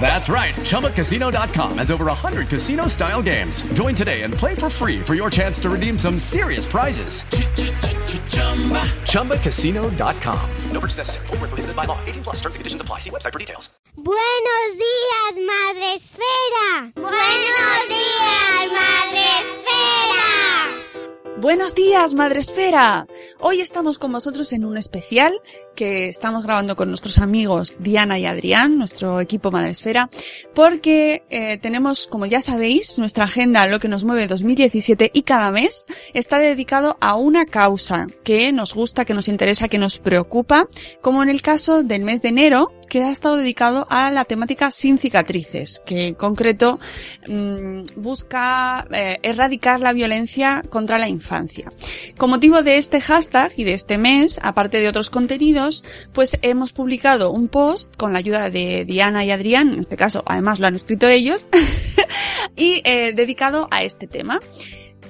That's right. ChumbaCasino.com has over 100 casino style games. Join today and play for free for your chance to redeem some serious prizes. ChumbaCasino.com. No purchase necessary. Full prohibited by law. 18 plus terms and conditions apply. See website for details. Buenos días, Madre Esfera. Buenos días, Madre Esfera. Buenos días, Madre Esfera. Hoy estamos con vosotros en un especial que estamos grabando con nuestros amigos Diana y Adrián, nuestro equipo Madre Esfera, porque eh, tenemos, como ya sabéis, nuestra agenda Lo que nos mueve 2017 y cada mes está dedicado a una causa que nos gusta, que nos interesa, que nos preocupa, como en el caso del mes de enero, que ha estado dedicado a la temática sin cicatrices, que en concreto mmm, busca eh, erradicar la violencia contra la infancia. Con motivo de este hashtag y de este mes, aparte de otros contenidos, pues hemos publicado un post con la ayuda de Diana y Adrián, en este caso además lo han escrito ellos, y eh, dedicado a este tema.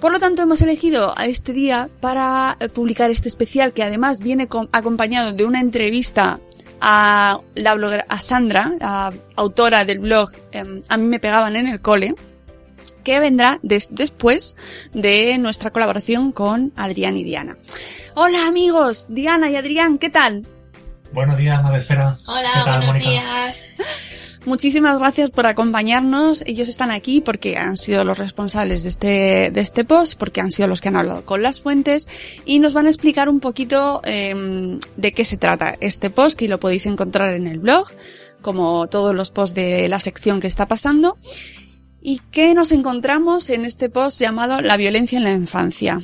Por lo tanto, hemos elegido a este día para publicar este especial que además viene acompañado de una entrevista a la bloguera, a Sandra, la autora del blog eh, A mí me pegaban en el cole, que vendrá des después de nuestra colaboración con Adrián y Diana. Hola amigos, Diana y Adrián, ¿qué tal? Buenos días, Madrefera. Hola, ¿Qué tal, buenos días. Muchísimas gracias por acompañarnos. Ellos están aquí porque han sido los responsables de este, de este post, porque han sido los que han hablado con las fuentes y nos van a explicar un poquito eh, de qué se trata este post, que lo podéis encontrar en el blog, como todos los posts de la sección que está pasando. ¿Y qué nos encontramos en este post llamado La violencia en la infancia?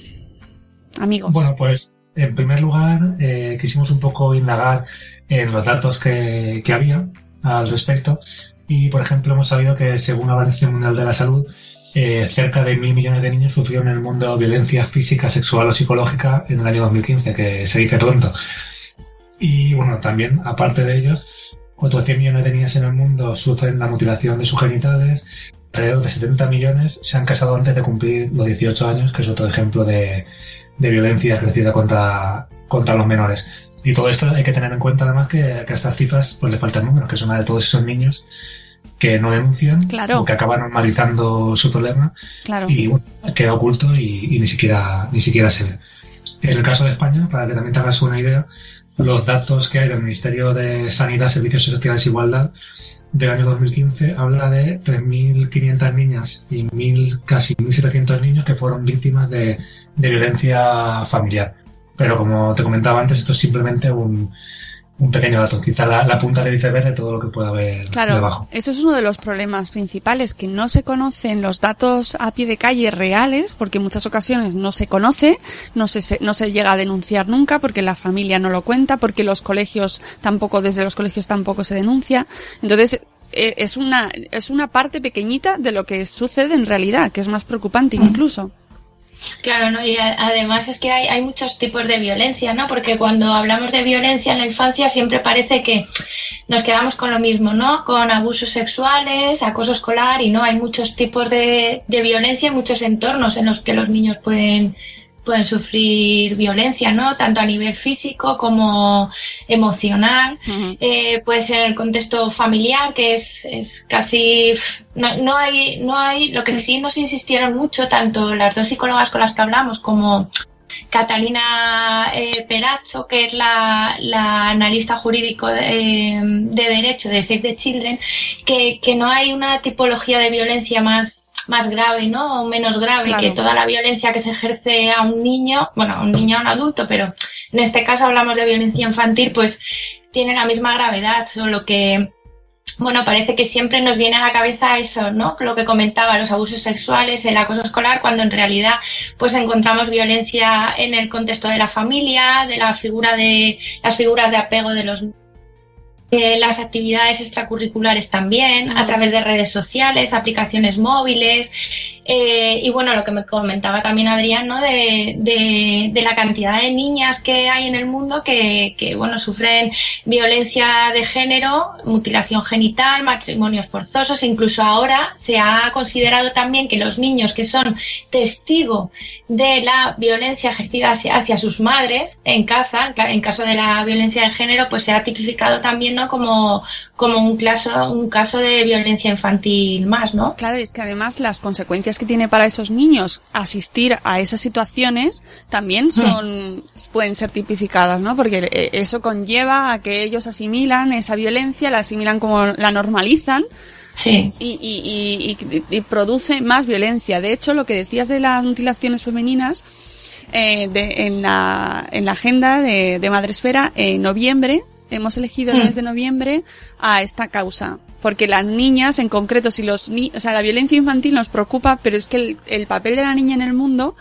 Amigos. Bueno, pues en primer lugar eh, quisimos un poco indagar en los datos que, que había al respecto y, por ejemplo, hemos sabido que según la Organización Mundial de la Salud, eh, cerca de mil millones de niños sufrieron en el mundo violencia física, sexual o psicológica en el año 2015, que se dice pronto. Y bueno, también, aparte de ellos, otros 100 millones de niñas en el mundo sufren la mutilación de sus genitales, alrededor de 70 millones se han casado antes de cumplir los 18 años, que es otro ejemplo de, de violencia ejercida contra, contra los menores. Y todo esto hay que tener en cuenta además que, que a estas cifras pues le faltan números, que son la de todos esos niños que no denuncian Claro. o que acaban normalizando su problema Claro. y bueno, queda oculto y, y ni siquiera ni siquiera se ve. En el caso de España, para que también te hagas una idea, los datos que hay del Ministerio de Sanidad, Servicios Sociales e Igualdad del año 2015 habla de 3.500 niñas y mil, casi 1.700 niños que fueron víctimas de, de violencia familiar. Pero como te comentaba antes, esto es simplemente un, un pequeño dato, quizá la, la punta del iceberg de todo lo que pueda haber Claro, debajo. eso es uno de los problemas principales, que no se conocen los datos a pie de calle reales, porque en muchas ocasiones no se conoce, no se, no se llega a denunciar nunca, porque la familia no lo cuenta, porque los colegios tampoco, desde los colegios tampoco se denuncia. Entonces, eh, es una, es una parte pequeñita de lo que sucede en realidad, que es más preocupante incluso. Claro, ¿no? y además es que hay, hay muchos tipos de violencia, ¿no? Porque cuando hablamos de violencia en la infancia siempre parece que nos quedamos con lo mismo, ¿no? Con abusos sexuales, acoso escolar y no, hay muchos tipos de, de violencia y muchos entornos en los que los niños pueden, pueden sufrir violencia, ¿no? Tanto a nivel físico como emocional. Eh, puede ser el contexto familiar, que es, es casi no, no, hay, no hay, lo que sí nos insistieron mucho, tanto las dos psicólogas con las que hablamos como Catalina eh, Peracho, que es la, analista jurídico de, derecho de Save the Children, que, no hay una tipología de violencia más más grave, ¿no? O menos grave que toda la violencia que se ejerce a un niño, bueno, a un niño, a un adulto, pero en este caso hablamos de violencia infantil, pues tiene la misma gravedad, solo que bueno, parece que siempre nos viene a la cabeza eso, ¿no? Lo que comentaba, los abusos sexuales, el acoso escolar, cuando en realidad pues encontramos violencia en el contexto de la familia, de la figura de las figuras de apego de los eh, las actividades extracurriculares también, a través de redes sociales, aplicaciones móviles, eh, y bueno, lo que me comentaba también Adrián, ¿no? De, de, la cantidad de niñas que hay en el mundo que, que, bueno, sufren violencia de género, mutilación genital, matrimonios forzosos. Incluso ahora se ha considerado también que los niños que son testigo de la violencia ejercida hacia, hacia sus madres en casa, en caso de la violencia de género, pues se ha tipificado también, ¿no? Como, como un caso, un caso de violencia infantil más, ¿no? Claro, es que además las consecuencias que tiene para esos niños asistir a esas situaciones también hmm. son, pueden ser tipificadas, ¿no? Porque eh, eso conlleva a que ellos asimilan esa violencia, la asimilan como la normalizan. Sí. Y, y, y, y, produce más violencia. De hecho, lo que decías de las mutilaciones femeninas, eh, de, en, la, en la agenda de, de Madresfera, en noviembre hemos elegido el hmm. mes de noviembre a esta causa. Porque las niñas, en concreto, si los ni o sea, la violencia infantil nos preocupa, pero es que el, papel de la niña en el mundo,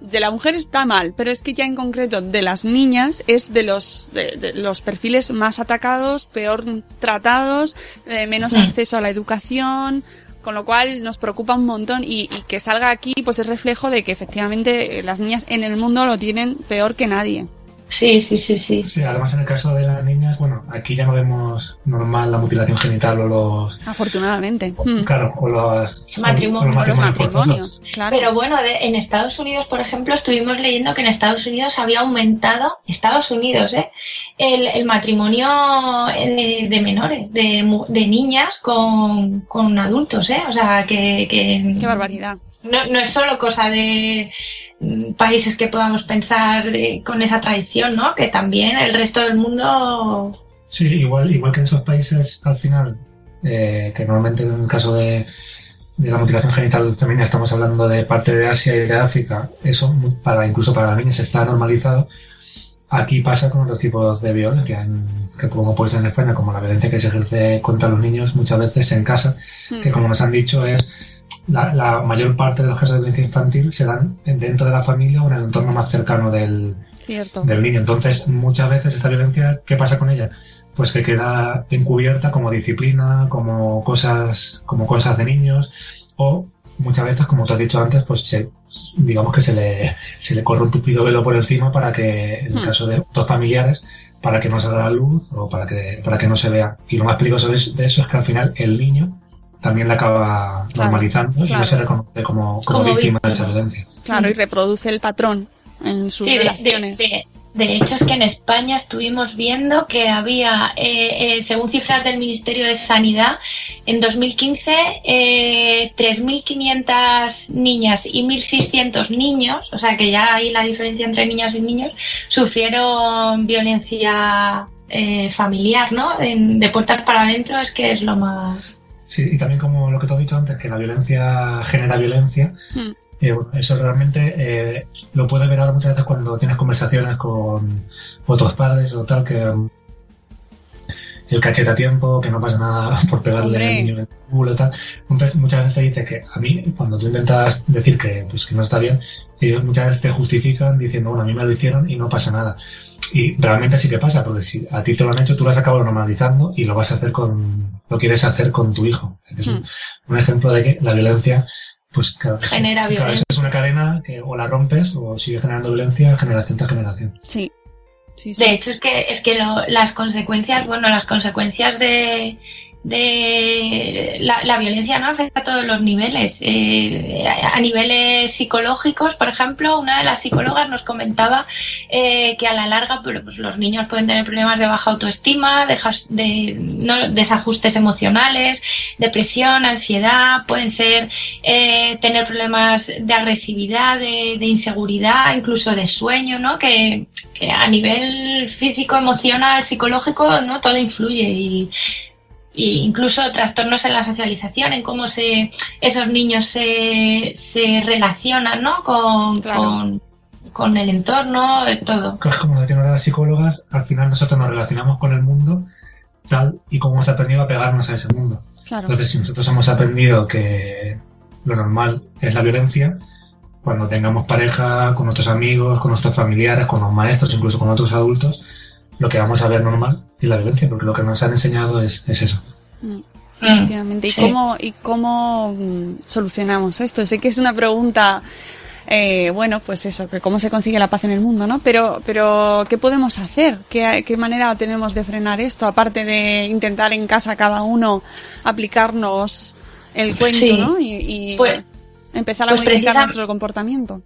de la mujer está mal, pero es que ya en concreto de las niñas es de los, de, los perfiles más atacados, peor tratados, eh, menos hmm. acceso a la educación, con lo cual nos preocupa un montón y, y, que salga aquí pues es reflejo de que efectivamente las niñas en el mundo lo tienen peor que nadie. Sí, sí, sí, sí. Sí, además en el caso de las niñas, bueno, aquí ya no vemos normal la mutilación genital o los... Afortunadamente. Hmm. Claro, o los, matrimonios. claro. Pero bueno, en Estados Unidos, por ejemplo, estuvimos leyendo que en Estados Unidos había aumentado, Estados Unidos, ¿eh? El, matrimonio eh, de, menores, de, de niñas con, con adultos, ¿eh? O sea, que... que Qué barbaridad. No, no es solo cosa de países que podamos pensar con esa tradición, ¿no? Que también el resto del mundo. Sí, igual, igual que en esos países, al final, eh, que normalmente en el caso de, la mutilación genital femenina estamos hablando de parte de Asia y de África, eso para incluso para las niñas está normalizado. Aquí pasa con otros tipos de violencia, que como puede ser en España, como la violencia que se ejerce contra los niños muchas veces en casa, que hmm. como nos han dicho es la, mayor parte de los casos de violencia infantil se dan dentro de la familia o en el entorno más cercano del, del niño. Entonces, muchas veces esta violencia, ¿qué pasa con ella? Pues que queda encubierta como disciplina, como cosas, como cosas de niños, o muchas veces, como tú has dicho antes, pues se, digamos que se le, se le corre un tupido velo por encima para que, en el hmm. caso de dos familiares, para que no salga la luz o para que, para que no se vea. Y lo más peligroso de eso es que al final el niño también la acaba normalizando y no se reconoce como, víctima, de esa violencia. Claro, y reproduce el patrón en sus relaciones. De, hecho, es que en España estuvimos viendo que había, eh, eh, según cifras del Ministerio de Sanidad, en 2015 eh, 3.500 niñas y 1.600 niños, o sea que ya hay la diferencia entre niñas y niños, sufrieron violencia eh, familiar, ¿no? de puertas para adentro es que es lo más Sí, y también como lo que te he dicho antes, que la violencia genera violencia. Eh, eso realmente eh, lo puedes ver ahora muchas veces cuando tienes conversaciones con otros padres o tal, que um, el cachete a tiempo, que no pasa nada por pegarle al niño en el culo y tal. Entonces muchas veces te dice que a mí, cuando tú intentas decir que, pues, que no está bien, ellos muchas veces te justifican diciendo, bueno, a mí me lo hicieron y no pasa nada. Y realmente sí que pasa, porque si a ti te lo han hecho, tú lo has acabado normalizando y lo vas a hacer con, lo quieres hacer con tu hijo. Es un, hmm. ejemplo de que la violencia, pues claro, genera violencia. es una cadena que o la rompes o sigue generando violencia generación tras generación. Sí. Sí, sí. De hecho, es que, es que las consecuencias, bueno, las consecuencias de, de la, violencia no afecta a todos los niveles. Eh, a, niveles psicológicos, por ejemplo, una de las psicólogas nos comentaba eh, que a la larga pues, los niños pueden tener problemas de baja autoestima, de, desajustes emocionales, depresión, ansiedad, pueden ser eh, tener problemas de agresividad, de, inseguridad, incluso de sueño, ¿no? Que, que a nivel físico, emocional, psicológico, ¿no? Todo influye y incluso trastornos en la socialización, en cómo se, esos niños se, se relacionan ¿no? con, con, el entorno, todo. como decían las psicólogas, al final nosotros nos relacionamos con el mundo tal y como hemos aprendido a pegarnos a ese mundo. Entonces, si nosotros hemos aprendido que lo normal es la violencia, cuando tengamos pareja, con nuestros amigos, con nuestros familiares, con los maestros, incluso con otros adultos, lo que vamos a ver normal es la violencia, porque lo que nos han enseñado es, eso. Mm. Efectivamente. ¿Y, cómo, ¿Y cómo mm, solucionamos esto? Sé que es una pregunta, eh, bueno, pues eso, que cómo se consigue la paz en el mundo, ¿no? Pero, pero ¿qué podemos hacer? ¿Qué, ¿Qué manera tenemos de frenar esto? Aparte de intentar en casa cada uno aplicarnos el cuento, ¿no? Y, pues, empezar a pues modificar nuestro comportamiento.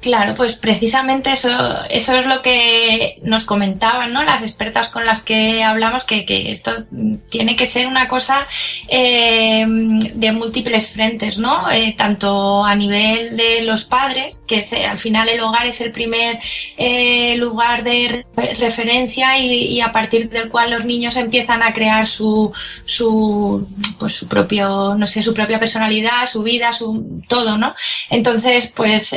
Claro, pues precisamente eso, eso es lo que nos comentaban, ¿no? Las expertas con las que hablamos, que, que esto tiene que ser una cosa eh, de múltiples frentes, ¿no? Eh, tanto a nivel de los padres, que al final el hogar es el primer eh, lugar de referencia y, a partir del cual los niños empiezan a crear su, su, pues su propio, no sé, su propia personalidad, su vida, su todo, ¿no? Entonces, pues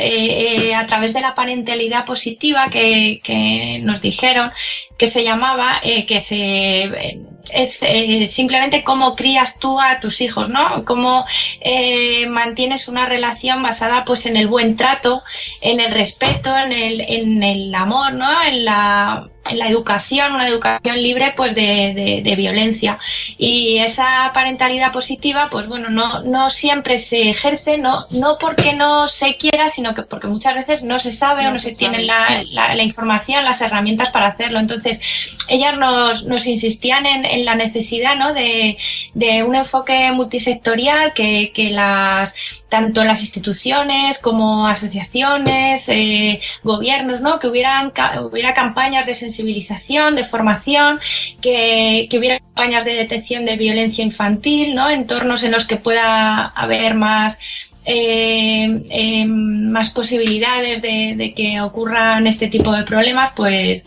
a través de la parentalidad positiva que, nos dijeron que se llamaba, eh, que se es eh, simplemente cómo crías tú a tus hijos, ¿no? Cómo eh, mantienes una relación basada pues en el buen trato, en el respeto, en el, en el amor, ¿no? En la, la educación, una educación libre pues de, de, violencia. Y esa parentalidad positiva, pues bueno, no, no siempre se ejerce, no, no porque no se quiera, sino que porque muchas veces no se sabe o no se, tiene la, la, información, las herramientas para hacerlo. Entonces, ellas nos, nos insistían en, en la necesidad ¿no? de, de un enfoque multisectorial que, que las tanto las instituciones como asociaciones, eh, gobiernos, ¿no? Que hubieran hubiera campañas de sensibilización, de formación, que, que, hubiera campañas de detección de violencia infantil, ¿no? Entornos en los que pueda haber más eh, eh, más posibilidades de, de, que ocurran este tipo de problemas, pues,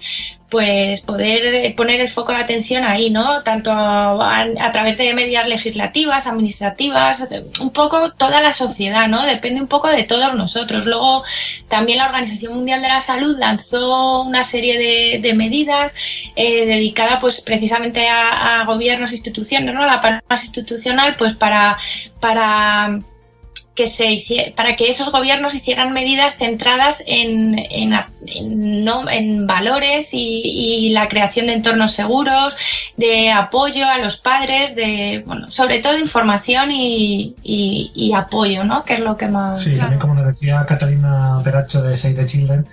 pues poder poner el foco de atención ahí, ¿no? Tanto a, través de medidas legislativas, administrativas, un poco toda la sociedad, ¿no? Depende un poco de todos nosotros. Luego también la Organización Mundial de la Salud lanzó una serie de, medidas eh, dedicadas pues precisamente a, gobiernos, e instituciones, ¿no? La parte más institucional, pues para, para que se para que esos gobiernos hicieran medidas centradas en, en, en, valores y, la creación de entornos seguros, de apoyo a los padres, de bueno, sobre todo información y, y, apoyo, ¿no? Que es lo que más. Sí, también como nos decía Catalina Peracho de Save the Children,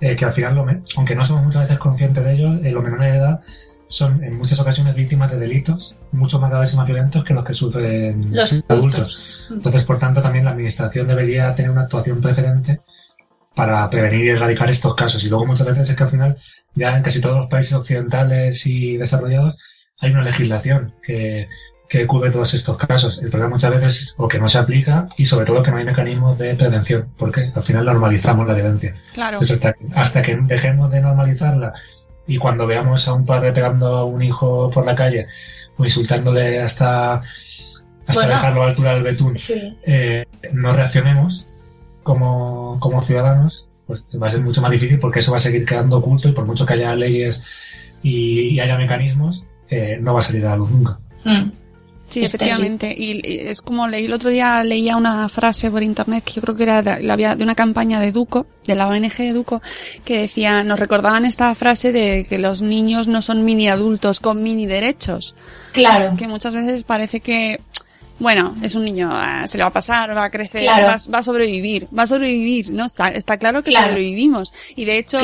eh, que al final, lo aunque no somos muchas veces conscientes de ello, eh, los menores de edad son en muchas ocasiones víctimas de delitos mucho más graves y más violentos que los que sufren los adultos. Entonces, por tanto, también la Administración debería tener una actuación preferente para prevenir y erradicar estos casos. Y luego muchas veces es que al final, ya en casi todos los países occidentales y desarrollados, hay una legislación que, que cubre todos estos casos. El problema muchas veces es o que no se aplica y sobre todo que no hay mecanismos de prevención, porque al final normalizamos la violencia. Claro. hasta que dejemos de normalizarla y cuando veamos a un padre pegando a un hijo por la calle o insultándole hasta, hasta dejarlo a la altura del betún, eh, no reaccionemos como, como ciudadanos, pues va a ser mucho más difícil porque eso va a seguir quedando oculto y por mucho que haya leyes y, haya mecanismos, eh, no va a salir a la luz nunca. Mm. Sí, efectivamente. Y es como leí el otro día, leía una frase por internet que yo creo que era de, de una campaña de Duco, de la ONG de Duco, que decía, nos recordaban esta frase de que los niños no son mini adultos con mini derechos. Claro. Que muchas veces parece que, bueno, es un niño, ah, se le va a pasar, va a crecer, va, a sobrevivir, va a sobrevivir, ¿no? Está, está claro que sobrevivimos. Y de hecho,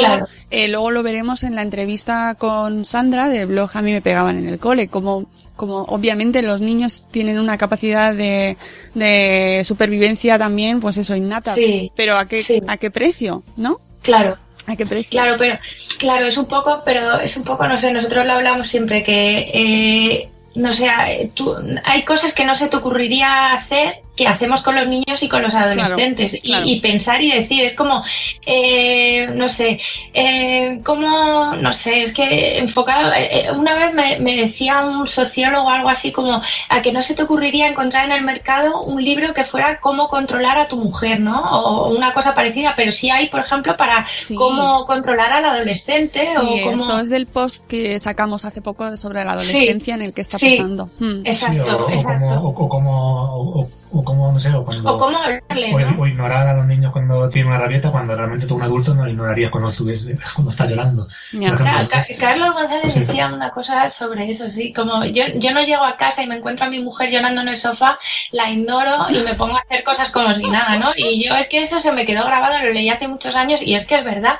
eh, luego lo veremos en la entrevista con Sandra del blog A mí me pegaban en el cole, como como obviamente los niños tienen una capacidad de, de supervivencia también, pues eso, innata. Sí, pero ¿a qué, sí. ¿a qué precio? ¿No? Claro. ¿A qué precio? Claro, pero claro, es un poco, pero es un poco, no sé, nosotros lo hablamos siempre que eh, no sé, tú, hay cosas que no se te ocurriría hacer que hacemos con los niños y con los adolescentes Claro, claro. Y, y pensar y decir es como eh, no sé eh, como no sé es que enfocado eh, una vez me, me decía un sociólogo algo así como a que no se te ocurriría encontrar en el mercado un libro que fuera cómo controlar a tu mujer no o una cosa parecida pero sí hay por ejemplo para Sí. cómo controlar al adolescente Sí, o cómo esto es del post que sacamos hace poco sobre la adolescencia en el que está Sí. pasando. Mm. exacto Sí, o, o exacto como, o como, o, o como, no sé, o cuando... o cómo hablarle o, ¿no? o ignorar a los niños cuando tienen una rabieta, cuando realmente tú un adulto no lo ignorarías cuando, estuviese, cuando está llorando. Ejemplo, Claro, Ca- Carlos González Sí. decía una cosa sobre eso, sí, como yo, yo no llego a casa y me encuentro a mi mujer llorando en el sofá, la ignoro y me pongo a hacer cosas como si nada, ¿no? Y yo es que eso se me quedó grabado, lo leí hace muchos años y es que es verdad,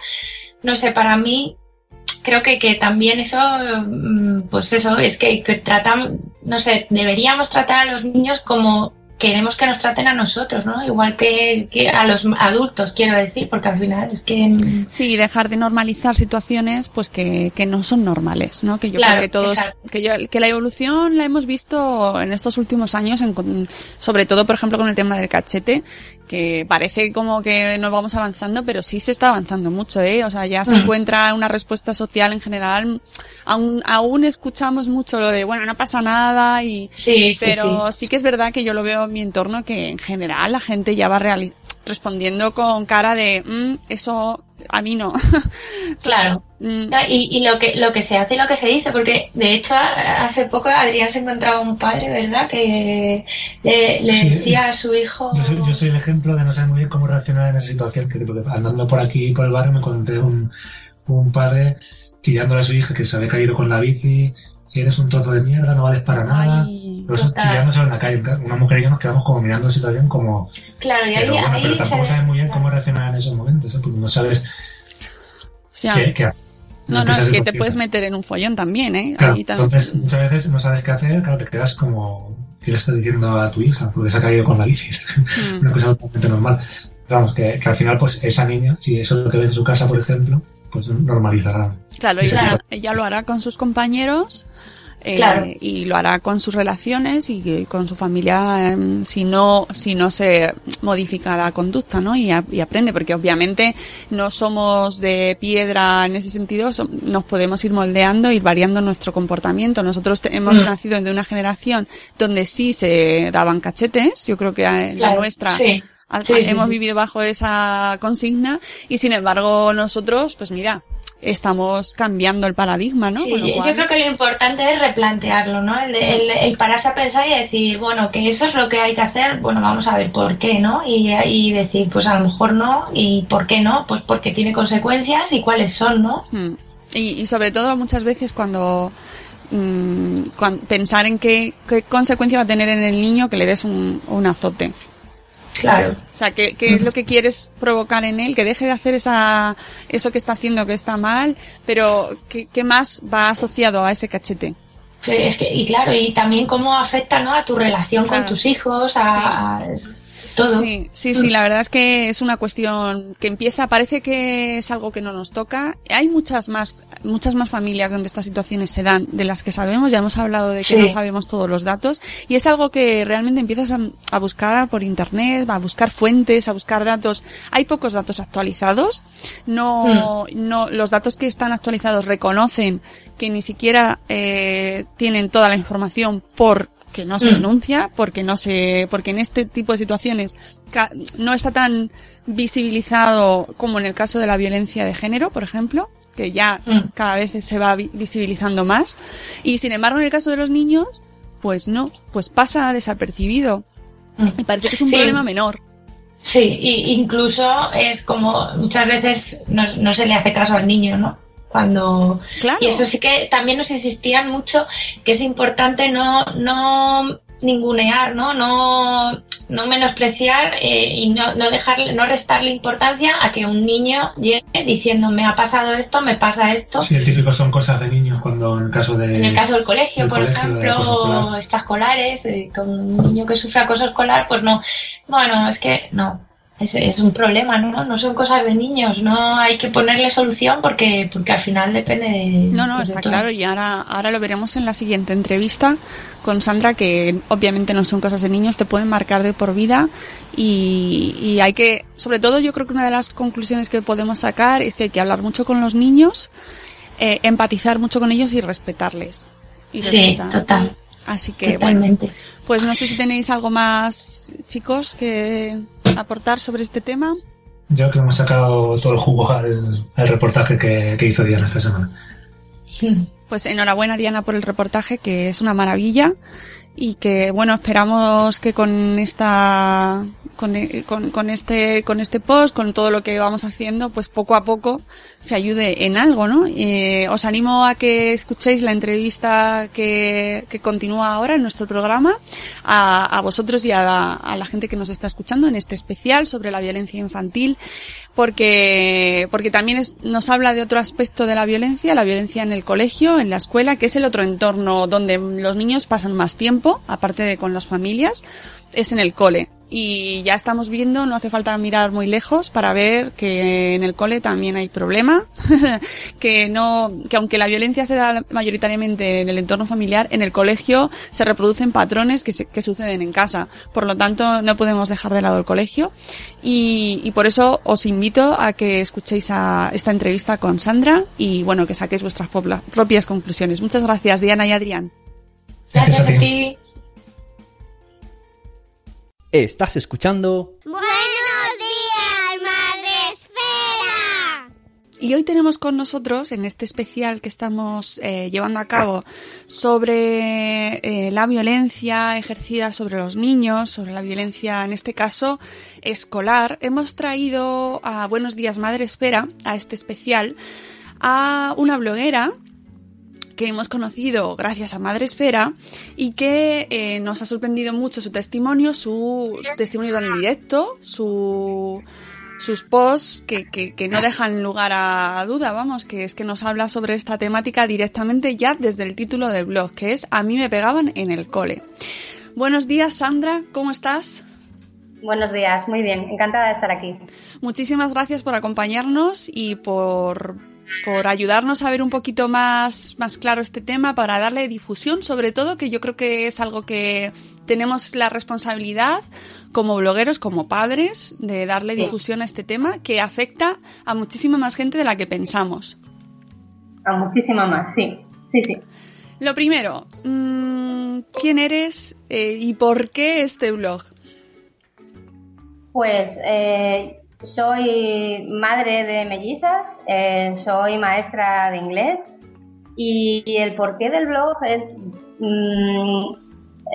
no sé, para mí creo que, que también eso, mm, pues eso, es que, que tratan, no sé, deberíamos tratar a los niños como queremos que nos traten a nosotros, ¿no? Igual que, que a los adultos, quiero decir, porque al final es que... Sí, dejar de normalizar situaciones pues que, que no son normales, ¿no? Que yo Claro, creo que todos, exacto. que yo, que la evolución la hemos visto en estos últimos años, en sobre todo por ejemplo con el tema del cachete, que parece como que nos vamos avanzando, pero sí se está avanzando mucho, ¿eh? O sea, ya se Mm. encuentra una respuesta social en general. Aún, aún escuchamos mucho lo de, bueno, no pasa nada y, Sí, sí, pero sí. sí. que es verdad que yo lo veo en mi entorno que en general la gente ya va reali- respondiendo con cara de "Mm, eso a mí no. Claro. Mm, Y, y lo que lo que se hace y lo que se dice, porque de hecho hace poco Adrián se encontraba un padre, ¿verdad? Que le, le Sí. decía a su hijo. Yo soy, yo soy el ejemplo de no saber muy bien cómo reaccionar en esa situación. Que andando por aquí, por el barrio, me encontré un, un padre chillándole a su hija que se había caído con la bici. Eres un trozo de mierda, no vales para nada. Ay, Pero eso chillándose en la calle. Una mujer y yo nos quedamos como mirando la situación como... Claro, y ahí, Pero bueno, ahí pero tampoco sabes muy bien cómo reaccionar en esos momentos. ¿eh? Porque no sabes o sea, qué, qué hacer. no, no, es que te puedes meter en un follón también, ¿eh? Claro, Ahí entonces muchas veces no sabes qué hacer, claro, te quedas como, ¿qué le estás diciendo a tu hija? Porque se ha caído con la bici. Mm. Una cosa totalmente normal. Vamos, que, que al final, pues esa niña, si eso es lo que ve en su casa, por ejemplo, pues normalizará. Claro, ella, lo hará con sus compañeros eh, Claro. y lo hará con sus relaciones y que con su familia em, si no si no se modifica la conducta, ¿no? Y, a- y aprende, porque obviamente no somos de piedra en ese sentido, nos podemos ir moldeando, ir variando nuestro comportamiento. Nosotros te- hemos Mm. nacido de una generación donde sí se daban cachetes, yo creo que en la Claro, nuestra sí. Sí, hemos sí. vivido bajo esa consigna y sin embargo nosotros, pues mira, estamos cambiando el paradigma, ¿no? Sí, Con lo yo, yo cual- creo que lo importante es replantearlo, ¿no? El, el, el pararse a pensar y decir, bueno, que eso es lo que hay que hacer, bueno, vamos a ver por qué, ¿no? Y, y decir, pues a lo mejor no, y por qué no, pues porque tiene consecuencias y cuáles son, ¿no? Mm. Y, y sobre todo muchas veces cuando, mm, pensar en qué, qué consecuencia va a tener en el niño que le des un, un azote. Claro. O sea, ¿qué, qué es lo que quieres provocar en él? Que deje de hacer esa, eso que está haciendo que está mal, pero ¿qué, qué más va asociado a ese cachete? Sí, Es que, y claro, y también cómo afecta ¿no? a tu relación Claro. con tus hijos, a, a todo. Sí, sí, sí, la verdad es que es una cuestión que empieza, parece que es algo que no nos toca. Hay muchas más, muchas más familias donde estas situaciones se dan de las que sabemos, ya hemos hablado de que Sí. no sabemos todos los datos, y es algo que realmente empiezas a, a buscar por internet, a buscar fuentes, a buscar datos. Hay pocos datos actualizados, no, no, los datos que están actualizados reconocen que ni siquiera eh, tienen toda la información por que no se Mm. denuncia porque no se porque en este tipo de situaciones no está tan visibilizado como en el caso de la violencia de género por ejemplo que ya Mm. cada vez se va vi- visibilizando más y sin embargo en el caso de los niños pues no pues pasa desapercibido Mm. me parece que es un Sí. problema menor Sí, y incluso es como muchas veces no, no se le hace caso al niño, ¿no? Cuando claro y eso sí que también nos insistían mucho que es importante no no ningunear, ¿no? No, no menospreciar eh, y no, no dejarle, no restarle importancia a que un niño llegue diciendo me ha pasado esto, me pasa esto. Sí, el típico son cosas de niños cuando en el caso de... En el caso del colegio, del por colegio, ejemplo, escolar. extraescolares, eh, con un niño que sufre acoso escolar, pues no. Bueno, es que no. Es, es un problema, ¿no? No son cosas de niños, no hay que ponerle solución porque, porque al final depende de. No, no, de está todo. claro y ahora, ahora lo veremos en la siguiente entrevista con Sandra, que obviamente no son cosas de niños, te pueden marcar de por vida y, y hay que, sobre todo yo creo que una de las conclusiones que podemos sacar es que hay que hablar mucho con los niños, eh, empatizar mucho con ellos y respetarles. Y Sí, respetar. total. Así que bueno, Totalmente. pues no sé si tenéis algo más, chicos, que aportar sobre este tema. Yo creo que hemos sacado todo el jugo al, al reportaje que, que hizo Diana esta semana. Pues enhorabuena Diana por el reportaje, que es una maravilla y que bueno esperamos que con esta con, con, con este con este post con todo lo que vamos haciendo pues poco a poco se ayude en algo no Eh, os animo a que escuchéis la entrevista que, que continúa ahora en nuestro programa a, a vosotros y a la, a la gente que nos está escuchando en este especial sobre la violencia infantil porque porque también es- nos habla de otro aspecto de la violencia, la violencia en el colegio, en la escuela, que es el otro entorno donde los niños pasan más tiempo, aparte de con las familias, es en el cole. Y ya estamos viendo, no hace falta mirar muy lejos para ver que en el cole también hay problema, que no, que aunque la violencia se da mayoritariamente en el entorno familiar, en el colegio se reproducen patrones que, suceden en casa. Por lo tanto, no podemos dejar de lado el colegio. Y, por eso os invito a que escuchéis esta entrevista con Sandra y bueno, que saquéis vuestras propias conclusiones. Muchas gracias, Diana y Adrián. Gracias Gracias a a ti. Estás escuchando Buenos días, Madre Esfera. Y hoy tenemos con nosotros, en este especial que estamos eh, llevando a cabo sobre eh, la violencia ejercida sobre los niños, sobre la violencia, en este caso, escolar, hemos traído a Buenos Días Madre Espera, a este especial, a una bloguera que hemos conocido gracias a Madre Esfera y que eh, nos ha sorprendido mucho su testimonio, su testimonio tan directo, su, sus posts que, que, que no dejan lugar a duda, vamos, que es que nos habla sobre esta temática directamente ya desde el título del blog, que es A mí me pegaban en el cole. Buenos días, Sandra, ¿cómo estás? Buenos días, muy bien, encantada de estar aquí. Muchísimas gracias por acompañarnos y por, por ayudarnos a ver un poquito más, más claro este tema, para darle difusión, sobre todo, que yo creo que es algo que tenemos la responsabilidad como blogueros, como padres, de darle Sí. difusión a este tema que afecta a muchísima más gente de la que pensamos. A muchísima más, sí, sí, sí. Lo primero, mm, ¿quién eres eh, y por qué este blog? Pues eh, soy madre de mellizas, eh, soy maestra de inglés y el porqué del blog es, mm,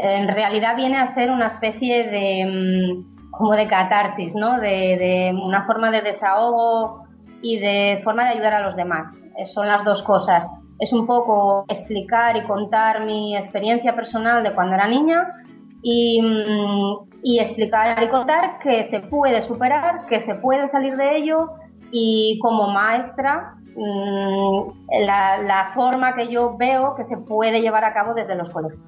en realidad viene a ser una especie de, mm, como de catarsis, ¿no? De, de una forma de desahogo y de forma de ayudar a los demás. Eh, Son las dos cosas. Es un poco explicar y contar mi experiencia personal de cuando era niña y, mm, y explicar y contar que se puede superar, que se puede salir de ello y como maestra mm, la, la forma que yo veo que se puede llevar a cabo desde los colegios.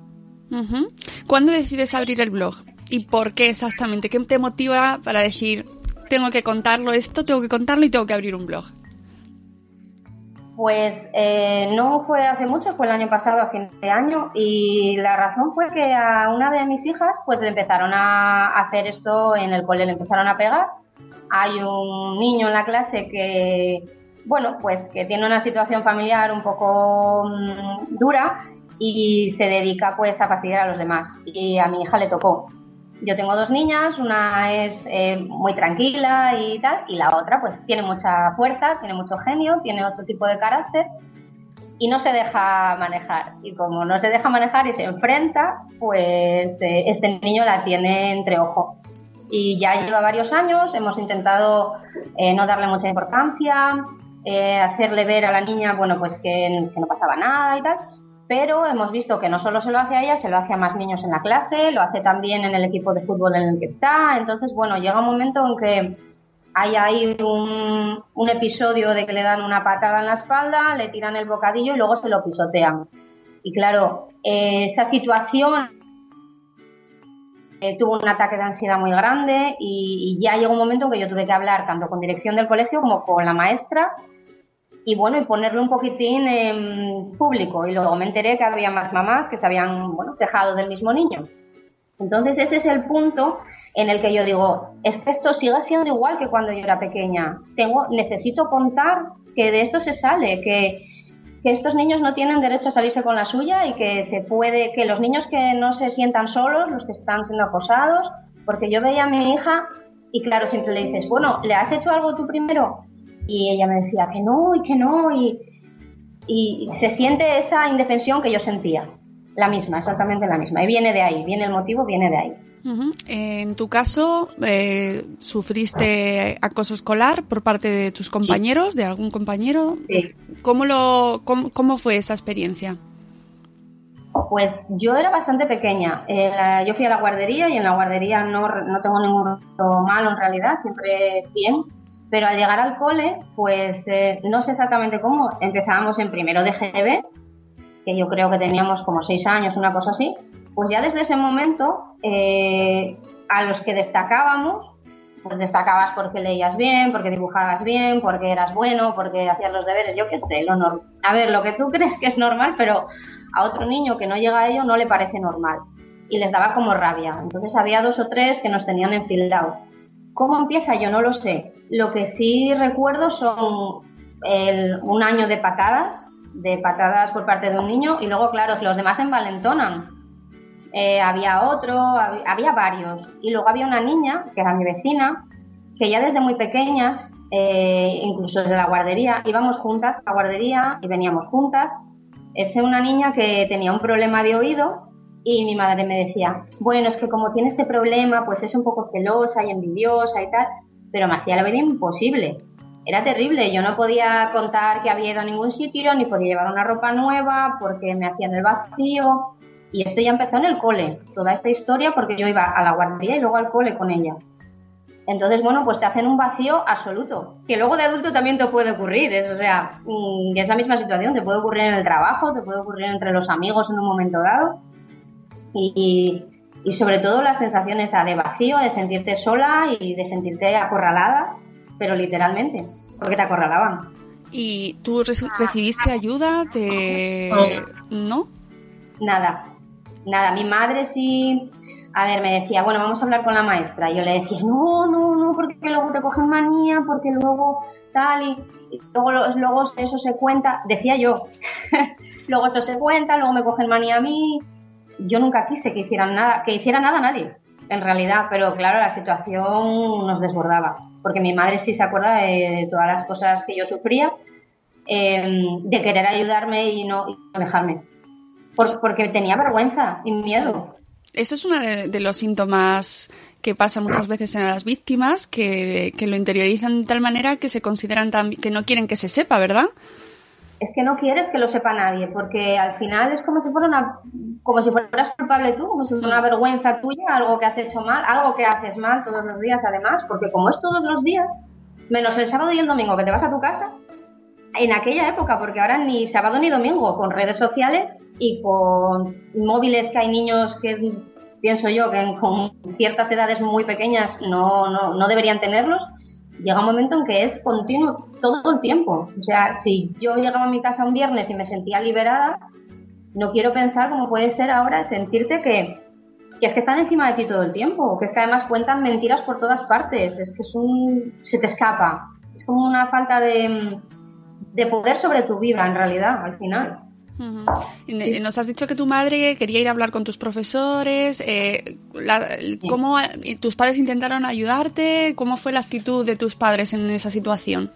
¿Cuándo decides abrir el blog? ¿Y por qué exactamente? ¿Qué te motiva para decir, tengo que contarlo esto, tengo que contarlo y tengo que abrir un blog? Pues eh, no fue hace mucho, fue el año pasado, a fin de año, y la razón fue que a una de mis hijas pues le empezaron a hacer esto en el cole, le empezaron a pegar. Hay un niño en la clase que, bueno, pues que tiene una situación familiar un poco mm, dura y se dedica pues a fastidiar a los demás. Y a mi hija le tocó. Yo tengo dos niñas, una es eh, muy tranquila y tal, y la otra pues tiene mucha fuerza, tiene mucho genio, tiene otro tipo de carácter y no se deja manejar. Y como no se deja manejar y se enfrenta, pues eh, este niño la tiene entre ojo. Y ya lleva varios años, hemos intentado eh, no darle mucha importancia, eh, hacerle ver a la niña, bueno, pues que, que no pasaba nada y tal. pero hemos visto que no solo se lo hace a ella, se lo hace a más niños en la clase, lo hace también en el equipo de fútbol en el que está. Entonces, bueno, llega un momento en que hay ahí un, un episodio de que le dan una patada en la espalda, le tiran el bocadillo y luego se lo pisotean. Y claro, eh, esa situación eh, tuvo un ataque de ansiedad muy grande y, y ya llegó un momento en que yo tuve que hablar tanto con dirección del colegio como con la maestra y bueno, y ponerlo un poquitín en público. Y luego me enteré que había más mamás que se habían, bueno, quejado del mismo niño. Entonces ese es el punto en el que yo digo, es que esto sigue siendo igual que cuando yo era pequeña. Tengo, necesito contar que de esto se sale, que, que estos niños no tienen derecho a salirse con la suya y que se puede, que los niños que no se sientan solos, los que están siendo acosados, porque yo veía a mi hija y claro, siempre le dices, bueno, ¿le has hecho algo tú primero? Y ella me decía que no y que no y, y se siente esa indefensión que yo sentía, la misma, exactamente la misma. Y viene de ahí, viene el motivo, viene de ahí. Ujú. En tu caso, eh, ¿sufriste acoso escolar por parte de tus compañeros, de algún compañero? Sí. ¿Cómo, lo, cómo, cómo fue esa experiencia? Pues yo era bastante pequeña. Eh, yo fui a la guardería y en la guardería no, no tengo ningún recuerdo malo en realidad, siempre bien. Pero al llegar al cole, pues eh, no sé exactamente cómo. Empezábamos en primero de GB, que yo creo que teníamos como seis años, una cosa así. Pues ya desde ese momento, eh, a los que destacábamos, pues destacabas porque leías bien, porque dibujabas bien, porque eras bueno, porque hacías los deberes, yo qué sé, lo normal. A ver, lo que tú crees que es normal, pero a otro niño que no llega a ello no le parece normal. Y les daba como rabia. Entonces había dos o tres que nos tenían enfilados. ¿Cómo empieza? Yo no lo sé. Lo que sí recuerdo son un año de patadas, de patadas por parte de un niño, y luego, claro, los demás envalentonan. Eh, había otro, hab- había varios. Y luego había una niña, que era mi vecina, que ya desde muy pequeñas, eh, incluso desde la guardería, íbamos juntas a la guardería y veníamos juntas. Es una niña que tenía un problema de oído y mi madre me decía, bueno, es que como tiene este problema, pues es un poco celosa y envidiosa y tal, pero me hacía la vida imposible. Era terrible, yo no podía contar que había ido a ningún sitio, ni podía llevar una ropa nueva porque me hacían el vacío. Y esto ya empezó en el cole, toda esta historia, porque yo iba a la guardería y luego al cole con ella. Entonces, bueno, pues te hacen un vacío absoluto, que luego de adulto también te puede ocurrir, es, o sea, mm, es la misma situación, te puede ocurrir en el trabajo, te puede ocurrir entre los amigos en un momento dado, y, y, sobre todo la sensación esa de vacío, de sentirte sola y de sentirte acorralada, pero literalmente, porque te acorralaban. ¿Y tú re- recibiste ayuda? ¿Te... ¿No? Nada, nada. Mi madre sí, a ver, me decía, bueno, vamos a hablar con la maestra. Yo le decía, no, no, no, porque luego te cogen manía, porque luego tal y, y luego, luego eso se cuenta. Decía yo, luego eso se cuenta, luego me cogen manía a mí. Yo nunca quise que hicieran nada, que hiciera nada nadie, en realidad, pero claro, la situación nos desbordaba, porque mi madre sí se acuerda de, de todas las cosas que yo sufría, eh, de querer ayudarme y no, y no dejarme. Por- porque tenía vergüenza y miedo. Eso es uno de, los síntomas que pasa muchas veces en las víctimas, que, que lo interiorizan de tal manera que se consideran tan, que no quieren que se sepa, ¿verdad? Es que no quieres que lo sepa nadie, porque al final es como si fuera una, como si fueras culpable tú, como si fuera una vergüenza tuya, algo que has hecho mal, algo que haces mal todos los días además, porque como es todos los días, menos el sábado y el domingo que te vas a tu casa, en aquella época, porque ahora ni sábado ni domingo, con redes sociales y con móviles que hay niños que pienso yo que con ciertas edades muy pequeñas no, no, no deberían tenerlos, llega un momento en que es continuo todo el tiempo. O sea, si yo llegaba a mi casa un viernes y me sentía liberada, no quiero pensar cómo puede ser ahora sentirte que, que es que están encima de ti todo el tiempo, que es que además cuentan mentiras por todas partes, es que es un, se te escapa, es como una falta de, de poder sobre tu vida en realidad, al final. Y Nos has dicho que tu madre quería ir a hablar con tus profesores. eh, la- ¿Cómo eh, tus padres intentaron ayudarte? ¿Cómo fue la actitud de tus padres en esa situación?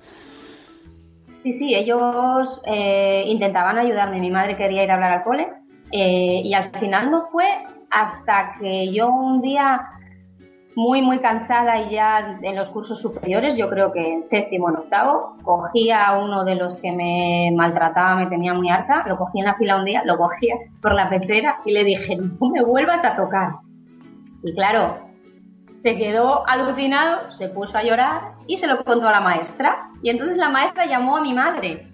Sí, sí, ellos eh, intentaban ayudarme. Mi madre quería ir a hablar al cole eh, y al final no fue hasta que yo un día muy, muy cansada y ya en los cursos superiores, yo creo que en séptimo, en octavo, cogí a uno de los que me maltrataba, me tenía muy harta, lo cogí en la fila un día, lo cogía por la pechera y le dije, no me vuelvas a tocar. Y claro, se quedó alucinado, se puso a llorar y se lo contó a la maestra. Y entonces la maestra llamó a mi madre.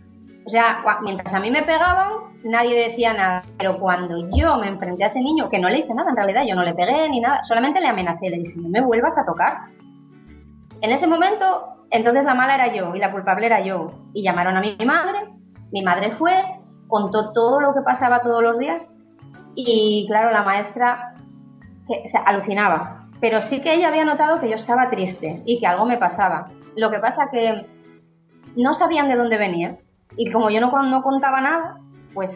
O sea, mientras a mí me pegaban, nadie decía nada. Pero cuando yo me enfrenté a ese niño, que no le hice nada en realidad, yo no le pegué ni nada, solamente le amenacé, le dije, no me vuelvas a tocar. En ese momento, entonces la mala era yo y la culpable era yo. Y llamaron a mi madre, mi madre fue, contó todo lo que pasaba todos los días y claro, la maestra que, alucinaba. Pero sí que ella había notado que yo estaba triste y que algo me pasaba. Lo que pasa que no sabían de dónde venía. Y como yo no, no contaba nada, pues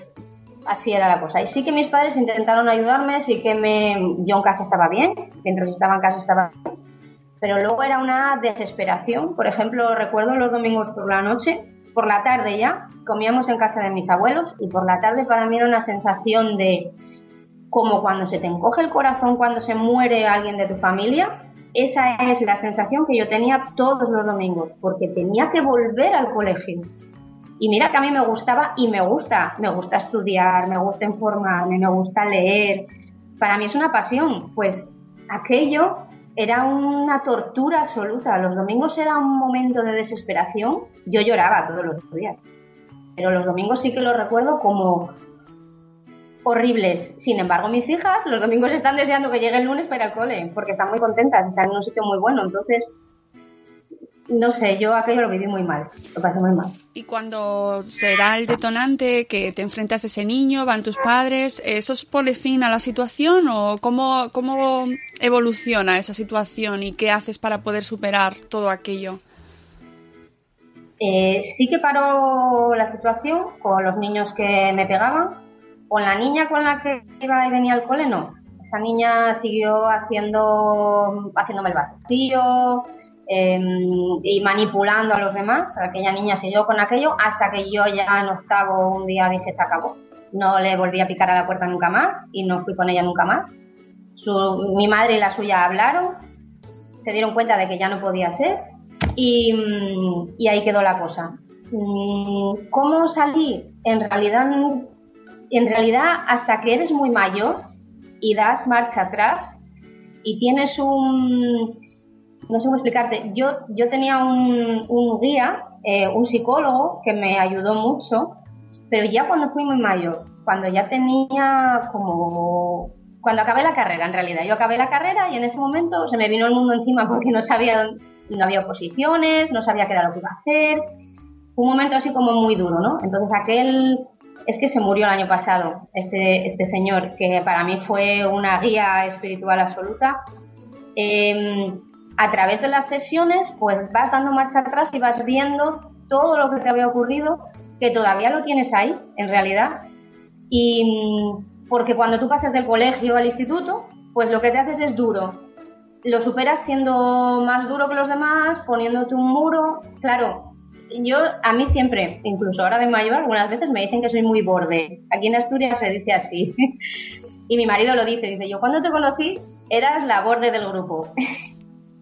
así era la cosa. Y sí que mis padres intentaron ayudarme, sí que me, yo en casa estaba bien, mientras estaba en casa estaba bien, pero luego era una desesperación. Por ejemplo, recuerdo los domingos por la noche, por la tarde ya, comíamos en casa de mis abuelos y por la tarde para mí era una sensación de como cuando se te encoge el corazón cuando se muere alguien de tu familia. Esa es la sensación que yo tenía todos los domingos, porque tenía que volver al colegio y mira que a mí me gustaba y me gusta, me gusta estudiar, me gusta informarme, me gusta leer. Para mí es una pasión, pues aquello era una tortura absoluta. Los domingos era un momento de desesperación. Yo lloraba todos los días. Pero los domingos sí que los recuerdo como horribles. Sin embargo, mis hijas los domingos están deseando que llegue el lunes para el cole, porque están muy contentas, están en un sitio muy bueno. Entonces, no sé, yo aquello lo viví muy mal, lo pasé muy mal. Y cuando se da el detonante, que te enfrentas a ese niño, van tus padres, ¿eso pone fin a la situación o cómo, cómo evoluciona esa situación y qué haces para poder superar todo aquello? Eh, sí que paró la situación con los niños que me pegaban, con la niña con la que iba y venía al cole, no. Esa niña siguió haciendo, haciéndome el vacío, Em, y manipulando a los demás. Aquella niña siguió con aquello hasta que yo ya en octavo un día dije se acabó. No le volví a picar a la puerta nunca más y no fui con ella nunca más. mi madre y la suya hablaron, se dieron cuenta de que ya no podía ser y, y ahí quedó la cosa. Mm, ¿Cómo salí? En realidad, en realidad, hasta que eres muy mayor y das marcha atrás y tienes un, no sé cómo explicarte, yo, yo tenía un, un guía, eh, un psicólogo que me ayudó mucho, pero ya cuando fui muy mayor, cuando ya tenía como... Cuando acabé la carrera, en realidad. Yo acabé la carrera y en ese momento se me vino el mundo encima porque no sabía, no había oposiciones, no sabía qué era lo que iba a hacer. Un momento así como muy duro, ¿no? Entonces aquel es que se murió el año pasado, este, este señor, que para mí fue una guía espiritual absoluta. Eh, a través de las sesiones, pues vas dando marcha atrás y vas viendo todo lo que te había ocurrido, que todavía lo tienes ahí, en realidad. Y mm, porque cuando tú pasas del colegio al instituto, pues lo que te haces es duro. Lo superas siendo más duro que los demás, poniéndote un muro. Claro, yo a mí siempre, incluso ahora de mayor, algunas veces me dicen que soy muy borde. Aquí en Asturias se dice así. y mi marido lo dice, dice, yo cuando te conocí eras la borde del grupo.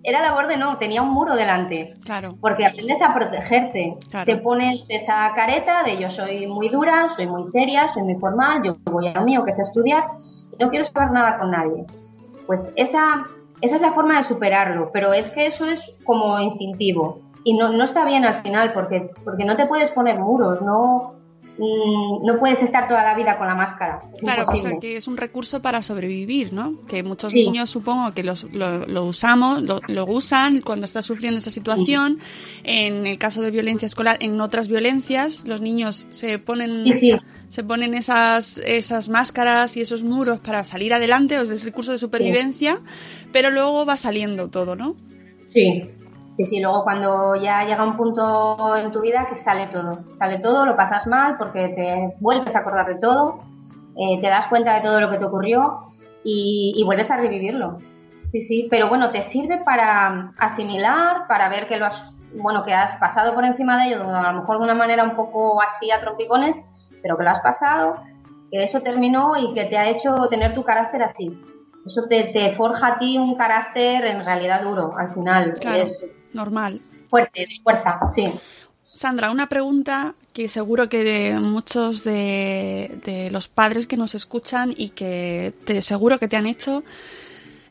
Era labor de no, tenía un muro delante. Claro. Porque aprendes a protegerte. Te pones esa careta de yo soy muy dura, soy muy seria, soy muy formal, yo voy a lo mío, que es estudiar, y no quiero saber nada con nadie. Pues esa, esa es la forma de superarlo, pero es que eso es como instintivo. Y no, no está bien al final, porque, porque no te puedes poner muros, no, No puedes estar toda la vida con la máscara. claro, o que es un recurso para sobrevivir, ¿no? Que muchos niños supongo que lo, lo, usamos, lo, usan cuando estás sufriendo esa situación. En el caso de violencia escolar, en otras violencias, los niños se ponen se ponen esas, esas máscaras y esos muros para salir adelante, o es el recurso de supervivencia, pero luego va saliendo todo, ¿no? Sí, Sí, sí, luego cuando ya llega un punto en tu vida que sale todo, sale todo, lo pasas mal porque te vuelves a acordar de todo, eh, te das cuenta de todo lo que te ocurrió y, vuelves a revivirlo. Sí, sí, pero bueno, te sirve para asimilar, para ver que lo has, bueno, que has pasado por encima de ello, a lo mejor de una manera un poco así a trompicones, pero que lo has pasado, que eso terminó y que te ha hecho tener tu carácter así. Eso te, te forja a ti un carácter en realidad duro, al final. Claro, Es normal. fuerte, de fuerza, sí. Sandra, una pregunta que seguro que de muchos de, de los padres que nos escuchan y que te seguro que te han hecho,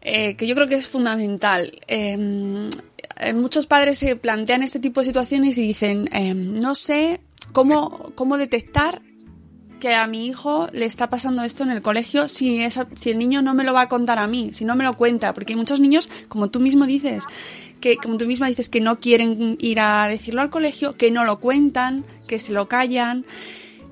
eh, que yo creo que es fundamental. Eh, eh, muchos padres se plantean este tipo de situaciones y dicen, eh, no sé cómo, cómo detectar que a mi hijo le está pasando esto en el colegio si, esa- si el niño no me lo va a contar a mí, si no me lo cuenta, porque hay muchos niños, como tú mismo dices, que como tú misma dices que no quieren ir a decirlo al colegio, que no lo cuentan, que se lo callan.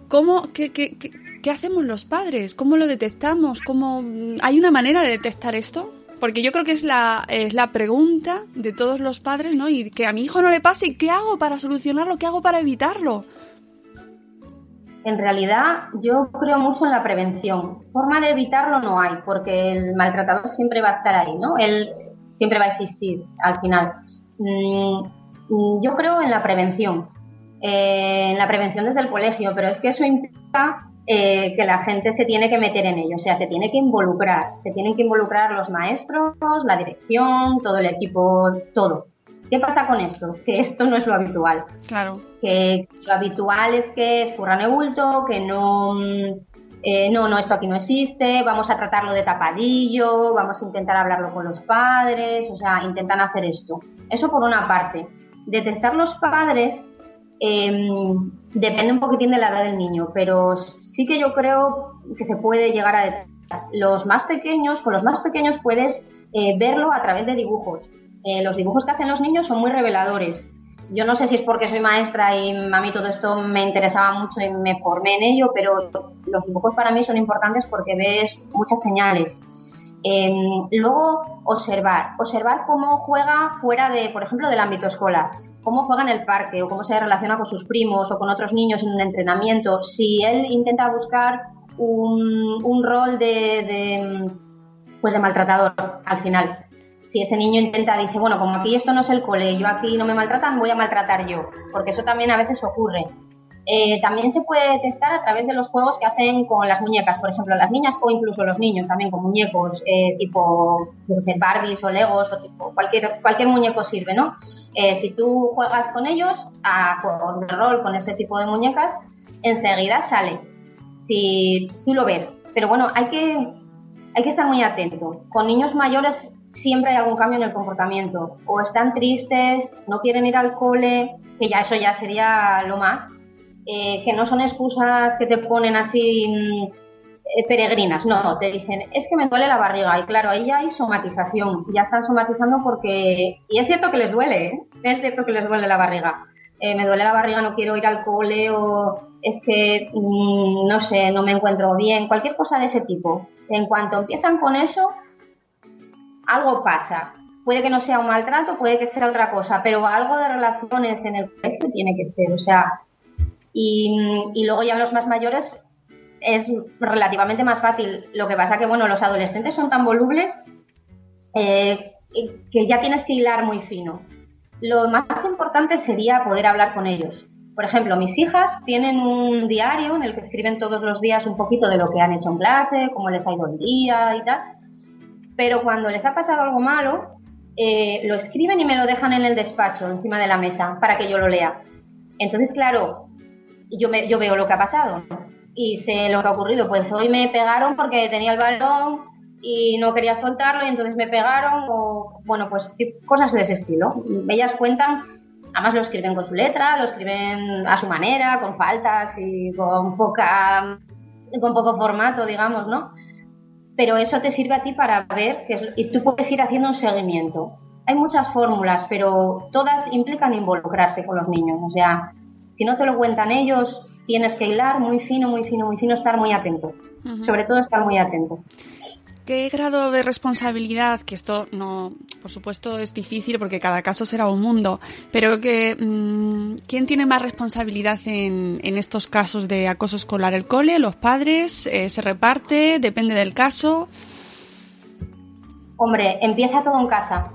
¿Cómo, qué, qué- qué- qué hacemos los padres? ¿Cómo lo detectamos? ¿Cómo, ¿Hay una manera de detectar esto? Porque yo creo que es la, es la pregunta de todos los padres, ¿no? Y que a mi hijo no le pase, ¿y qué hago para solucionarlo? ¿Qué hago para evitarlo? En realidad, yo creo mucho en la prevención. Forma de evitarlo no hay, porque el maltratador siempre va a estar ahí, ¿no? Él siempre va a existir al final. Mm, mm, yo creo en la prevención, eh, en la prevención desde el colegio, pero es que eso implica eh, que la gente se tiene que meter en ello, o sea, se tiene que involucrar, se tienen que involucrar los maestros, la dirección, todo el equipo, todo. ¿Qué pasa con esto? Que esto no es lo habitual Claro. que lo habitual es que es currano y bulto, que no, mm, eh, no, no, esto aquí no existe, vamos a tratarlo de tapadillo, vamos a intentar hablarlo con los padres, o sea, intentan hacer esto. Eso por una parte. Detectar los padres em, depende un poquitín de la edad del niño, pero sí que yo creo que se puede llegar a detectar. Los más pequeños, con los más pequeños puedes eh, verlo a través de dibujos. Los dibujos que hacen los niños son muy reveladores. Yo no sé si es porque soy maestra y a mí todo esto me interesaba mucho y me formé en ello, pero los dibujos para mí son importantes porque ves muchas señales. Eh, luego, observar. Observar cómo juega fuera de, por ejemplo, del ámbito escolar. Cómo juega en el parque o cómo se relaciona con sus primos o con otros niños en un entrenamiento. Si él intenta buscar un, un rol de, pues de maltratador al final si ese niño intenta, dice, bueno, como aquí esto no es el cole, yo aquí no me maltratan, voy a maltratar yo, porque eso también a veces ocurre. Eh, también se puede detectar a través de los juegos que hacen con las muñecas, por ejemplo, las niñas o incluso los niños también con muñecos eh, tipo qué sé, Barbies o Legos o cualquier, cualquier muñeco sirve, ¿no? Eh, si tú juegas con ellos a juegos de rol con ese tipo de muñecas, enseguida sale. Si tú lo ves. Pero bueno, hay que, hay que estar muy atento. Con niños mayores siempre hay algún cambio en el comportamiento. O están tristes, no quieren ir al cole, que ya eso ya sería lo más. Eh, que no son excusas que te ponen así mm, eh, peregrinas, no, te dicen, es que me duele la barriga. Y claro, ahí ya hay somatización, ya están somatizando porque... Y es cierto que les duele, ¿eh? es cierto que les duele la barriga. Eh, me duele la barriga, no quiero ir al cole o es que, mm, no sé, no me encuentro bien, cualquier cosa de ese tipo. En cuanto empiezan con eso, algo pasa. Puede que no sea un maltrato, puede que sea otra cosa, pero algo de relaciones en el colegio tiene que ser. O sea, y, y luego ya los más mayores es relativamente más fácil. Lo que pasa que, bueno, los adolescentes son tan volubles eh, que ya tienes que hilar muy fino. Lo más importante sería poder hablar con ellos. Por ejemplo, mis hijas tienen un diario en el que escriben todos los días un poquito de lo que han hecho en clase, cómo les ha ido el día y tal pero cuando les ha pasado algo malo, eh, lo escriben y me lo dejan en el despacho, encima de la mesa, para que yo lo lea. Entonces, claro, yo, me, yo veo lo que ha pasado y sé lo que ha ocurrido. Pues hoy me pegaron porque tenía el balón y no quería soltarlo y entonces me pegaron o, bueno, pues cosas de ese estilo. Ellas cuentan, además lo escriben con su letra, lo escriben a su manera, con faltas y con poca, con poco formato, digamos, ¿no? Pero eso te sirve a ti para ver que es, y tú puedes ir haciendo un seguimiento. Hay muchas fórmulas, pero todas implican involucrarse con los niños. O sea, si no te lo cuentan ellos, tienes que hilar muy fino, muy fino, muy fino, estar muy atento. Uh -huh. Sobre todo estar muy atento. ¿Qué grado de responsabilidad, que esto no, por supuesto es difícil porque cada caso será un mundo, pero que mmm, quién tiene más responsabilidad en, en, estos casos de acoso escolar, el cole, los padres, eh, se reparte, depende del caso? Hombre, empieza todo en casa.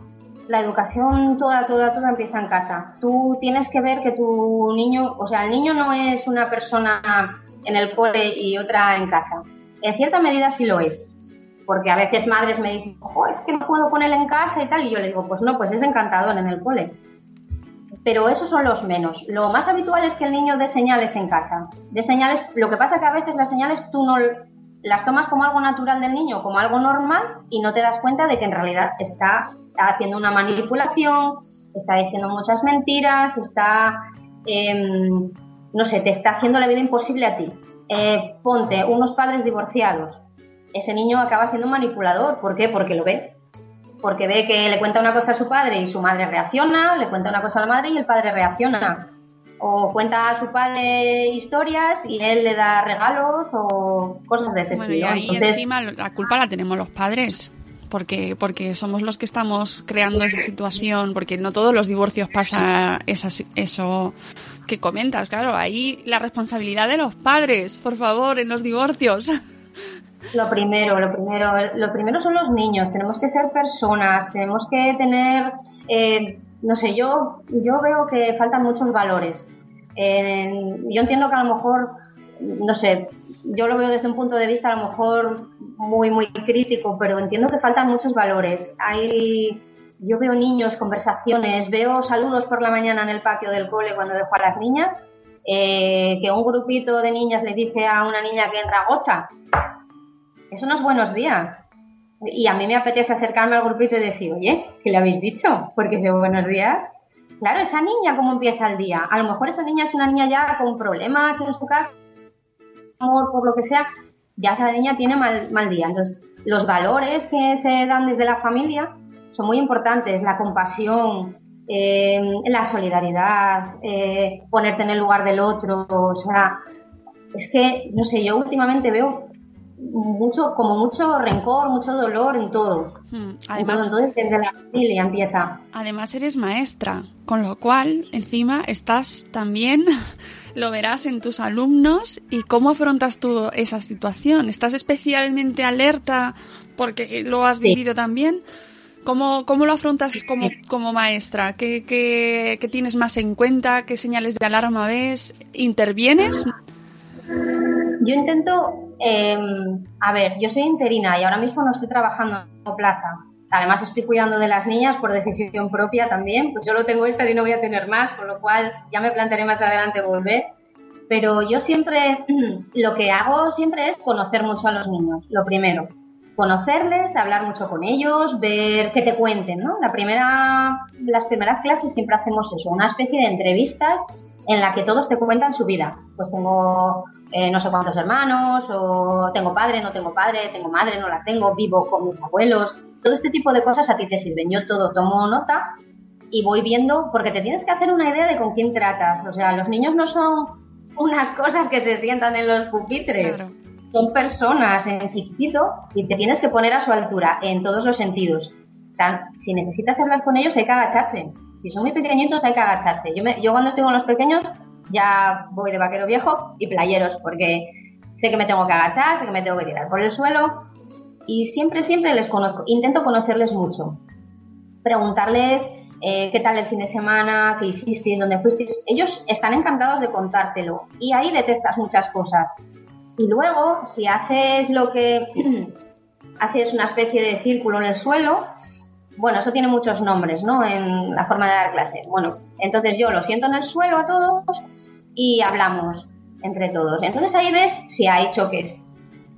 La educación toda, toda, toda empieza en casa. Tú tienes que ver que tu niño, o sea, el niño no es una persona en el cole y otra en casa. En cierta medida sí lo es porque a veces madres me dicen, ojo, es que no puedo ponerle en casa y tal, y yo le digo, pues no, pues es encantador en el cole. Pero esos son los menos. Lo más habitual es que el niño dé señales en casa. De señales, lo que pasa que a veces las señales tú no las tomas como algo natural del niño, como algo normal, y no te das cuenta de que en realidad está haciendo una manipulación, está diciendo muchas mentiras, está, em, no sé, te está haciendo la vida imposible a ti. Eh, ponte unos padres divorciados. Ese niño acaba siendo un manipulador. ¿Por qué? Porque lo ve. Porque ve que le cuenta una cosa a su padre y su madre reacciona, le cuenta una cosa a la madre y el padre reacciona. O cuenta a su padre historias y él le da regalos o cosas de ese bueno, Y ahí encima la culpa la tenemos los padres porque, porque somos los que estamos creando esa situación, porque no todos los divorcios pasa eso que comentas, claro, ahí la responsabilidad de los padres, por favor, en los divorcios. Lo primero, lo primero, lo primero son los niños, tenemos que ser personas, tenemos que tener, eh, no sé, yo, yo veo que faltan muchos valores. yo entiendo que a lo mejor, no sé, yo lo veo desde un punto de vista a lo mejor muy, muy crítico, pero entiendo que faltan muchos valores. Hay, yo veo niños, conversaciones, veo saludos por la mañana en el patio del cole cuando dejo a las niñas, eh, que un grupito de niñas le dice a una niña que entra gocha. Es buenos días. Y a mí me apetece acercarme al grupito y decir, oye, ¿qué le habéis dicho? Porque es buenos días. Claro, esa niña, ¿cómo empieza el día? A lo mejor esa niña es una niña ya con problemas en su casa, amor, por lo que sea, ya esa niña tiene mal, mal día. Entonces, los valores que se dan desde la familia son muy importantes, la compasión, eh, la solidaridad, eh, ponerte en el lugar del otro, o sea, es que, no sé, yo últimamente veo mucho, como mucho rencor, mucho dolor en todo. Hmm, además, entonces desde la familia empieza. Además eres maestra, con lo cual encima estás también, lo verás en tus alumnos y cómo afrontas tú esa situación. ¿Estás especialmente alerta porque lo has vivido también? ¿Cómo, ¿Cómo, lo afrontas como, como maestra? ¿Qué, ¿Qué, qué, tienes más en cuenta? ¿Qué señales de alarma ves? ¿Intervienes? Yo intento, em, a ver, yo soy interina y ahora mismo no estoy trabajando en plaza. Además estoy cuidando de las niñas por decisión propia también, pues yo lo tengo esta y no voy a tener más, con lo cual ya me plantearé más adelante volver. Pero yo siempre, lo que hago siempre es conocer mucho a los niños, lo primero. Conocerles, hablar mucho con ellos, ver que te cuenten, ¿no? La primera, las primeras clases siempre hacemos eso, una especie de entrevistas en la que todos te cuentan su vida. Pues tengo eh, no sé cuántos hermanos, o tengo padre, no tengo padre, tengo madre, no la tengo, vivo con mis abuelos. Todo este tipo de cosas a ti te sirven. Yo todo tomo nota y voy viendo, porque te tienes que hacer una idea de con quién tratas. O sea, los niños no son unas cosas que se sientan en los pupitres. Son personas en chiquitito y te tienes que poner a su altura en todos los sentidos. si necesitas hablar con ellos hay que agacharse si son muy pequeñitos hay que agacharse. Yo, yo cuando estoy con los pequeños ya voy de vaquero viejo y playeros porque sé que me tengo que agachar, sé que me tengo que tirar por el suelo y siempre, siempre les conozco. Intento conocerles mucho. Preguntarles eh, qué tal el fin de semana, qué hicisteis, dónde fuisteis. Ellos están encantados de contártelo y ahí detectas muchas cosas. Y luego, si haces lo que haces una especie de círculo en el suelo, bueno, eso tiene muchos nombres, ¿no? En la forma de dar clase. Bueno, entonces yo lo siento en el suelo a todos y hablamos entre todos. Entonces ahí ves si hay choques,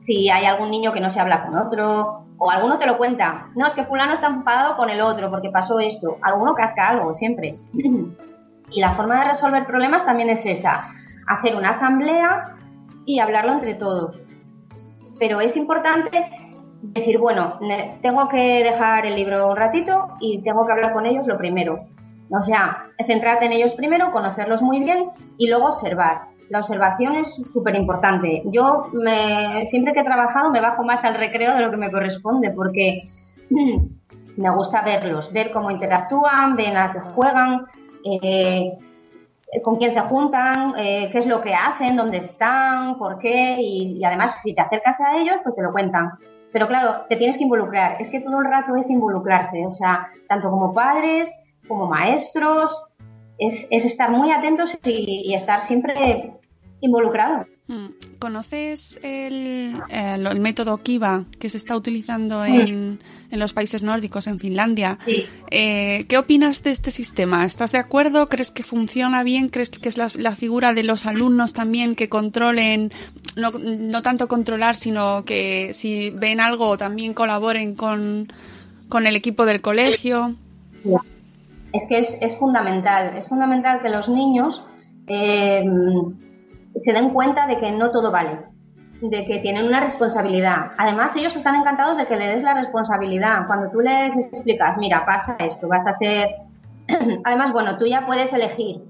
si hay algún niño que no se habla con otro, o alguno te lo cuenta. No, es que fulano está enfadado con el otro porque pasó esto. Alguno casca algo, siempre. y la forma de resolver problemas también es esa, hacer una asamblea y hablarlo entre todos. Pero es importante decir, bueno, tengo que dejar el libro un ratito y tengo que hablar con ellos lo primero. O sea, centrarte en ellos primero, conocerlos muy bien y luego observar. La observación es súper importante. Yo me, siempre que he trabajado me bajo más al recreo de lo que me corresponde porque me gusta verlos, ver cómo interactúan, ver a qué juegan, eh, con quién se juntan, eh, qué es lo que hacen, dónde están, por qué y, y además si te acercas a ellos pues te lo cuentan. Pero claro, te tienes que involucrar. Es que todo el rato es involucrarse. O sea, tanto como padres, como maestros, es, estar muy atentos y, estar siempre involucrado. Mm. ¿Conoces el, el, el, método Kiva que se está utilizando en, en los países nórdicos, en Finlandia? Sí. Eh, ¿Qué opinas de este sistema? ¿Estás de acuerdo? ¿Crees que funciona bien? ¿Crees que es la, la figura de los alumnos también que controlen, no, no, tanto controlar, sino que si ven algo también colaboren con, con el equipo del colegio? Es que es, fundamental, es fundamental que los niños... Eh, se den cuenta de que no todo vale, de que tienen una responsabilidad. Además, ellos están encantados de que le des la responsabilidad. Cuando tú les explicas, mira, pasa esto, vas a ser... Además, bueno, tú ya puedes elegir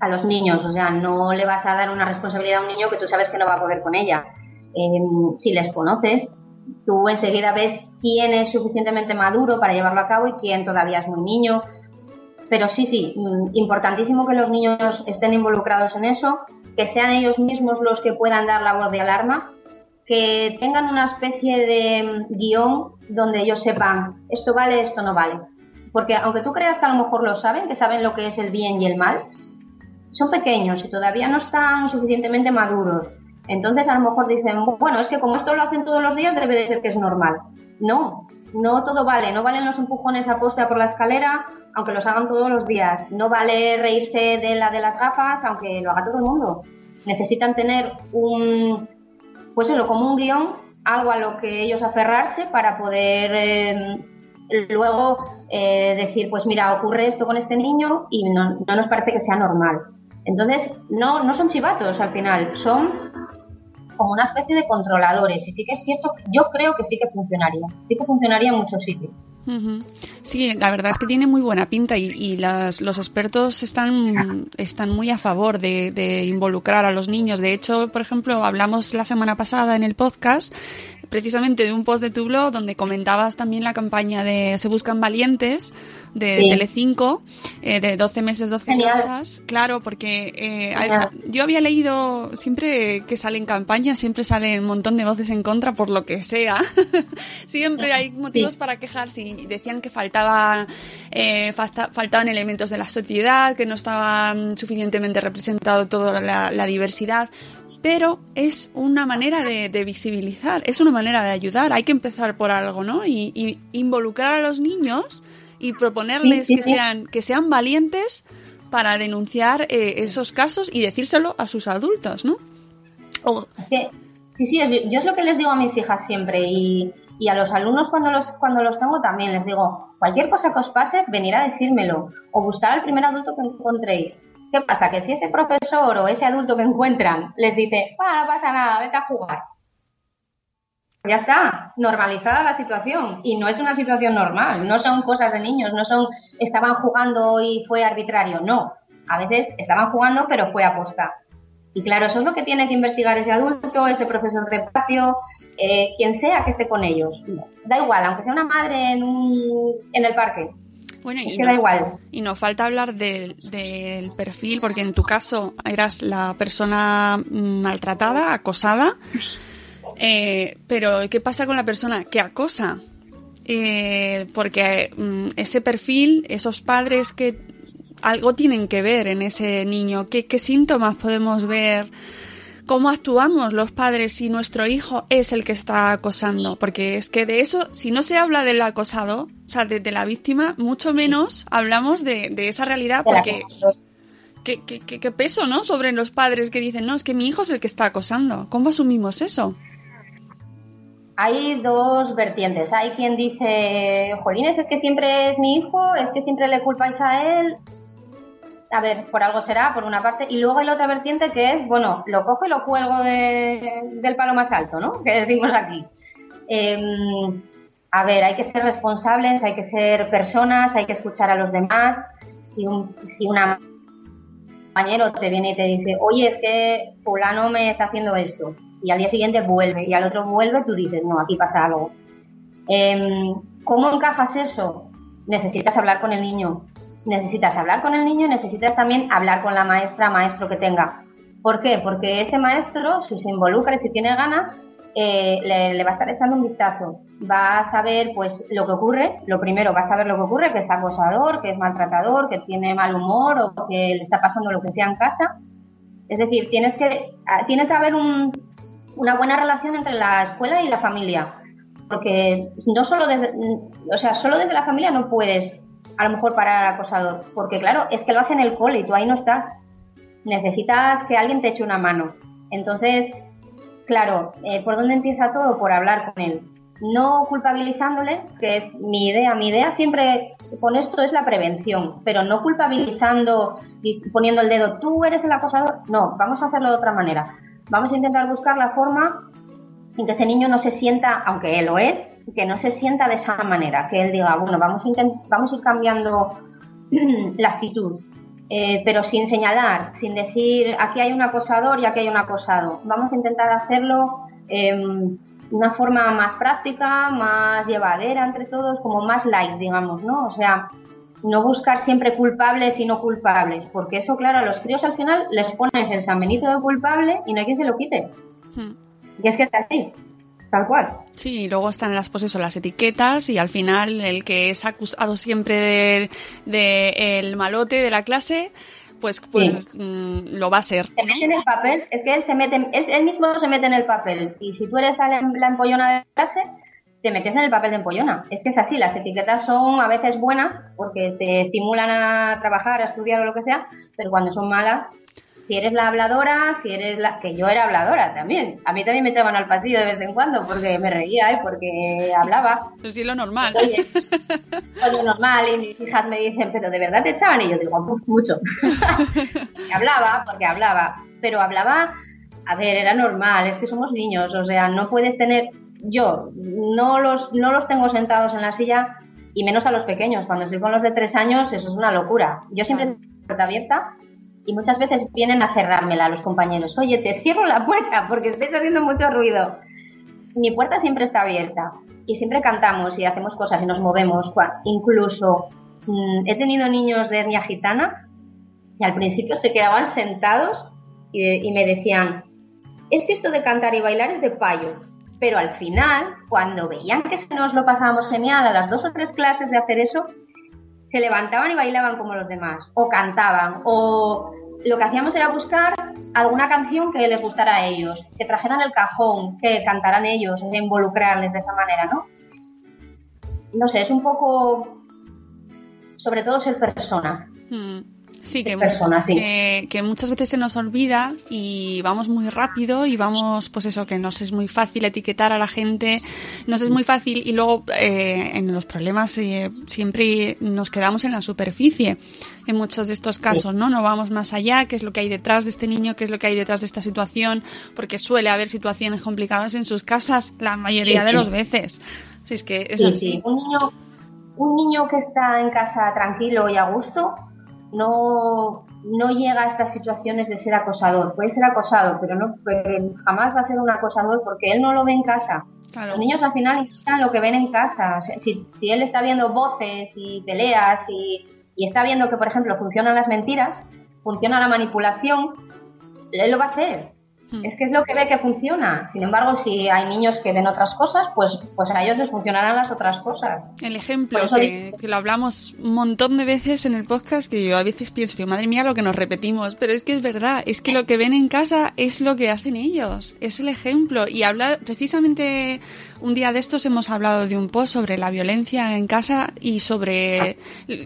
a los niños, o sea, no le vas a dar una responsabilidad a un niño que tú sabes que no va a poder con ella. Eh, si les conoces, tú enseguida ves quién es suficientemente maduro para llevarlo a cabo y quién todavía es muy niño. Pero sí, sí, mm, importantísimo que los niños estén involucrados en eso que sean ellos mismos los que puedan dar la voz de alarma, que tengan una especie de guion donde ellos sepan esto vale, esto no vale. Porque aunque tú creas que a lo mejor lo saben, que saben lo que es el bien y el mal, son pequeños y todavía no están suficientemente maduros. Entonces a lo mejor dicen, bueno, es que como esto lo hacen todos los días debe de ser que es normal. No, no todo vale, no valen los empujones a posta por la escalera, aunque los hagan todos los días. No vale reírse de la de las gafas, aunque lo haga todo el mundo. Necesitan tener un, pues eso, como un guion, algo a lo que ellos aferrarse para poder eh, luego eh, decir, pues mira, ocurre esto con este niño y no, no nos parece que sea normal. Entonces, no, no son chivatos al final, son como una especie de controladores. Y sí que es cierto, yo creo que sí que funcionaría. Sí que funcionaría en muchos sitios. Sí, la verdad es que tiene muy buena pinta y, y las, los expertos están, están muy a favor de, de, involucrar a los niños. De hecho, por ejemplo, hablamos la semana pasada en el podcast precisamente de un post de tu blog donde comentabas también la campaña de Se Buscan Valientes de sí. Telecinco, eh, de 12 meses, 12 Genial. cosas. Claro, porque eh, hay, yo había leído siempre que salen campañas, siempre salen un montón de voces en contra por lo que sea. siempre hay motivos sí. para quejarse y decían que faltaba, eh, falta, faltaban elementos de la sociedad, que no estaba suficientemente representado toda la, la diversidad pero es una manera de, de, visibilizar, es una manera de ayudar. Hay que empezar por algo, ¿no? Y, y involucrar a los niños y proponerles sí, sí, que. Sean, que sean valientes para denunciar eh, esos casos y decírselo a sus adultos, ¿no? O... Sí, sí, yo es lo que les digo a mis hijas siempre y, y a los alumnos cuando los, cuando los tengo también les digo, cualquier cosa que os pase, venir a decírmelo o buscar al primer adulto que encontréis ¿Qué pasa? Que si ese profesor o ese adulto que encuentran les dice, ah, no pasa nada, vete a jugar. Ya está, normalizada la situación. Y no es una situación normal, no son cosas de niños, no son estaban jugando y fue arbitrario, no. A veces estaban jugando pero fue aposta. Y claro, eso es lo que tiene que investigar ese adulto, ese profesor de patio, eh, quien sea que esté con ellos. Da igual, aunque sea una madre en, un, en el parque, bueno, y, nos, igual. y nos falta hablar del, del perfil, porque en tu caso eras la persona maltratada, acosada, eh, pero ¿qué pasa con la persona que acosa? Eh, porque mm, ese perfil, esos padres que algo tienen que ver en ese niño, ¿qué, qué síntomas podemos ver? cómo actuamos los padres si nuestro hijo es el que está acosando. Porque es que de eso, si no se habla del acosado, o sea, de, de la víctima, mucho menos hablamos de, de esa realidad porque... ¿Qué, qué, qué, peso, ¿no? Sobre los padres que dicen, no, es que mi hijo es el que está acosando. ¿Cómo asumimos eso? Hay dos vertientes. Hay quien dice, Jolines, es que siempre es mi hijo, es que siempre le culpáis a él a ver, por algo será, por una parte, y luego hay la otra vertiente que es, bueno, lo cojo y lo cuelgo de, del palo más alto, ¿no? Que decimos aquí. Eh, a ver, hay que ser responsables, hay que ser personas, hay que escuchar a los demás. Si un, si una compañero te viene y te dice, oye, es que fulano me está haciendo esto, y al día siguiente vuelve, y al otro vuelve, tú dices, no, aquí pasa algo. Eh, ¿Cómo encajas eso? Necesitas hablar con el niño, necesitas hablar con el niño necesitas también hablar con la maestra, maestro que tenga. ¿Por qué? Porque ese maestro, si se involucra y si tiene ganas, eh, le, le, va a estar echando un vistazo. Va a saber pues lo que ocurre, lo primero va a saber lo que ocurre, que es acosador, que es maltratador, que tiene mal humor o que le está pasando lo que sea en casa. Es decir, tienes que, ah, tiene que haber un, una buena relación entre la escuela y la familia. Porque no solo desde, o sea, solo desde la familia no puedes a lo mejor parar al acosador. Porque claro, es que lo hace en el cole y tú ahí no estás. Necesitas que alguien te eche una mano. Entonces, claro, eh, ¿por dónde empieza todo? Por hablar con él. No culpabilizándole, que es mi idea. Mi idea siempre con esto es la prevención, pero no culpabilizando y poniendo el dedo, tú eres el acosador. No, vamos a hacerlo de otra manera. Vamos a intentar buscar la forma en que ese niño no se sienta, aunque él lo es, que no se sienta de esa manera, que él diga, bueno, vamos a, vamos a ir cambiando la actitud, eh, pero sin señalar, sin decir, aquí hay un acosador y aquí hay un acosado. Vamos a intentar hacerlo eh, de una forma más práctica, más llevadera entre todos, como más light, digamos, ¿no? O sea, no buscar siempre culpables y no culpables, porque eso, claro, a los críos al final les pones el San Benito de culpable y no hay quien se lo quite. Hmm. Y es que está así, tal cual. Sí, y luego están las, pues eso, las etiquetas y al final el que es acusado siempre de, el malote de la clase, pues, pues mm, lo va a ser. Se mete en el papel, es que él se mete, él mismo se mete en el papel. Y si tú eres la, la empollona de clase, te metes en el papel de empollona. Es que es así, las etiquetas son a veces buenas porque te estimulan a trabajar, a estudiar o lo que sea, pero cuando son malas, si eres la habladora, si eres la... que yo era habladora también. A mí también me echaban al pasillo de vez en cuando porque me reía y porque hablaba. Pues sí, lo normal. Oye, lo normal y mis hijas me dicen, pero ¿de verdad te echaban? Y yo digo, mucho. hablaba porque hablaba, pero hablaba... A ver, era normal, es que somos niños, o sea, no puedes tener yo no los, no los tengo sentados en la silla y menos a los pequeños. Cuando estoy con los de tres años, eso es una locura. Yo siempre tengo la puerta abierta y muchas veces vienen a cerrármela los compañeros. Oye, te cierro la puerta porque estáis haciendo mucho ruido. Mi puerta siempre está abierta y siempre cantamos y hacemos cosas y nos movemos. Incluso mm, he tenido niños de etnia gitana y al principio se quedaban sentados y, me decían, es que esto de cantar y bailar es de payos pero al final, cuando veían que nos lo pasábamos genial a las dos o tres clases de hacer eso, se levantaban y bailaban como los demás, o cantaban, o lo que hacíamos era buscar alguna canción que les gustara a ellos, que trajeran el cajón, que cantaran ellos, involucrarles de esa manera, ¿no? No sé, es un poco, sobre todo ser persona. Hmm. Sí, que, que, muchas veces se nos olvida y vamos muy rápido y vamos, pues eso, que nos es muy fácil etiquetar a la gente, nos es muy fácil y luego eh, en los problemas eh, siempre nos quedamos en la superficie en muchos de estos casos, ¿no? No vamos más allá, qué es lo que hay detrás de este niño, qué es lo que hay detrás de esta situación, porque suele haber situaciones complicadas en sus casas la mayoría de las veces. Si es que es así. Un niño, un niño que está en casa tranquilo y a gusto no, no llega a estas situaciones de ser acosador. Puede ser acosado, pero no jamás va a ser un acosador porque él no lo ve en casa. Los niños al final están lo que ven en casa. si, si, él está viendo voces y peleas y, y, está viendo que, por ejemplo, funcionan las mentiras, funciona la manipulación, él lo va a hacer. Es que es lo que ve que funciona. Sin embargo, si hay niños que ven otras cosas, pues, pues a ellos les funcionarán las otras cosas. El ejemplo, que, lo hablamos un montón de veces en el podcast, que yo a veces pienso que madre mía lo que nos repetimos, pero es que es verdad, es que lo que ven en casa es lo que hacen ellos, es el ejemplo. Y habla, precisamente un día de estos hemos hablado de un post sobre la violencia en casa y sobre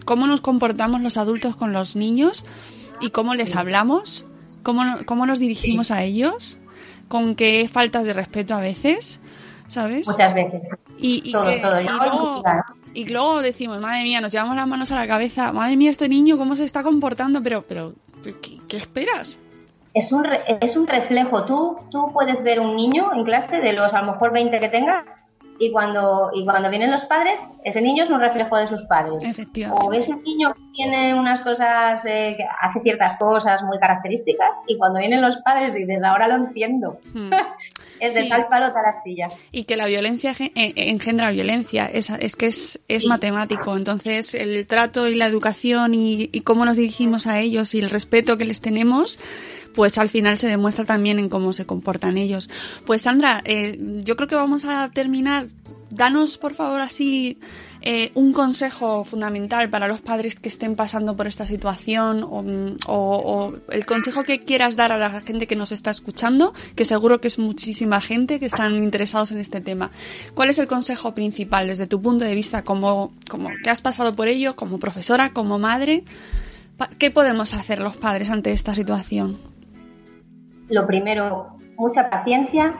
cómo nos comportamos los adultos con los niños y cómo les hablamos cómo, cómo nos dirigimos a ellos, con qué faltas de respeto a veces, ¿sabes? Muchas veces. Y, y, luego, decimos, madre mía, nos llevamos las manos a la cabeza, madre mía, este niño, ¿cómo se está comportando? Pero, pero ¿qué, esperas? Es un, es un reflejo. Tú, tú puedes ver un niño en clase de los a lo mejor 20 que tenga y cuando, y cuando vienen los padres, ese niño es un reflejo de sus padres. O ese niño tiene unas cosas, eh, que hace ciertas cosas muy características, y cuando vienen los padres dices, ahora lo entiendo. Hmm. es de tal palo tal astilla. Y que la violencia eh, engendra violencia, es, es que es, es matemático. Entonces, el trato y la educación y, y cómo nos dirigimos a ellos y el respeto que les tenemos, pues al final se demuestra también en cómo se comportan ellos. Pues Sandra, eh, yo creo que vamos a terminar. Danos, por favor, así eh, un consejo fundamental para los padres que estén pasando por esta situación o, o, el consejo que quieras dar a la gente que nos está escuchando, que seguro que es muchísima gente que están interesados en este tema. ¿Cuál es el consejo principal desde tu punto de vista como, como que has pasado por ello, como profesora, como madre? ¿Qué podemos hacer los padres ante esta situación? Lo primero, mucha paciencia,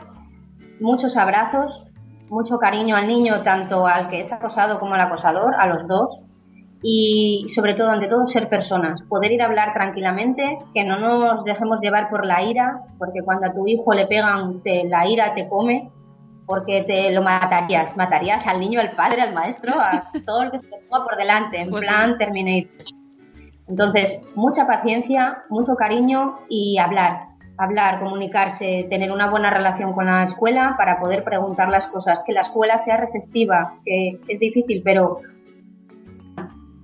muchos abrazos, mucho cariño al niño, tanto al que es acosado como al acosador, a los dos. Y sobre todo, ante todo, ser personas, poder ir a hablar tranquilamente, que no nos dejemos llevar por la ira, porque cuando a tu hijo le pegan, la ira te come, porque te lo matarías, matarías al niño, al padre, al maestro, a todo el que se te ponga por delante, en pues plan Terminator. Entonces, mucha paciencia, mucho cariño y hablar, hablar, comunicarse, tener una buena relación con la escuela para poder preguntar las cosas, que la escuela sea receptiva, que es difícil, pero...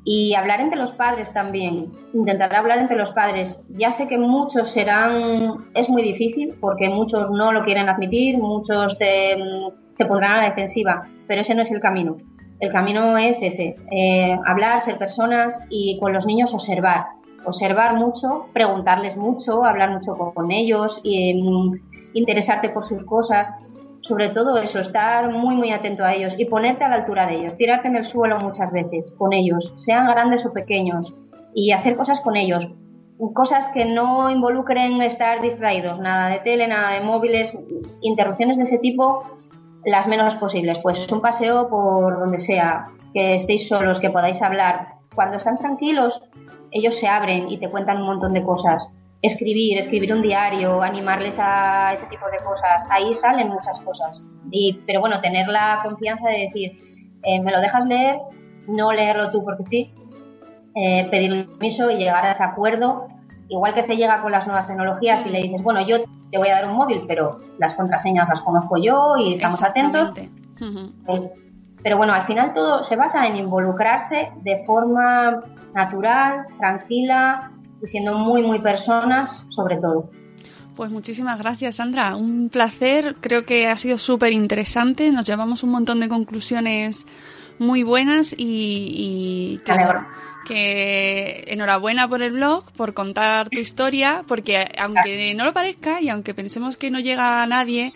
Y hablar entre los padres también, intentar hablar entre los padres. Ya sé que muchos serán, es muy difícil porque muchos no lo quieren admitir, muchos se, pondrán a la defensiva, pero ese no es el camino. El camino es ese, eh, hablar, ser personas y con los niños observar, observar mucho, preguntarles mucho, hablar mucho con, ellos, y, mm, interesarte por sus cosas, sobre todo eso, estar muy muy atento a ellos y ponerte a la altura de ellos, tirarte en el suelo muchas veces con ellos, sean grandes o pequeños, y hacer cosas con ellos, cosas que no involucren estar distraídos, nada de tele, nada de móviles, interrupciones de ese tipo, las menos posibles. Pues un paseo por donde sea, que estéis solos, que podáis hablar. Cuando están tranquilos, ellos se abren y te cuentan un montón de cosas. Escribir, escribir un diario, animarles a ese tipo de cosas, ahí salen muchas cosas. Y, pero bueno, tener la confianza de decir, eh, me lo dejas leer, no leerlo tú porque sí, eh, pedir permiso y llegar a ese acuerdo. Igual que se llega con las nuevas tecnologías y le dices, bueno, yo te voy a dar un móvil, pero las contraseñas las conozco yo y estamos atentos. Pero bueno, al final todo se basa en involucrarse de forma natural, tranquila y siendo muy, muy personas sobre todo. Pues muchísimas gracias, Sandra. Un placer. Creo que ha sido súper interesante. Nos llevamos un montón de conclusiones muy buenas y, que, enhorabuena por el blog, por contar tu historia, porque aunque no lo parezca y aunque pensemos que no llega a nadie,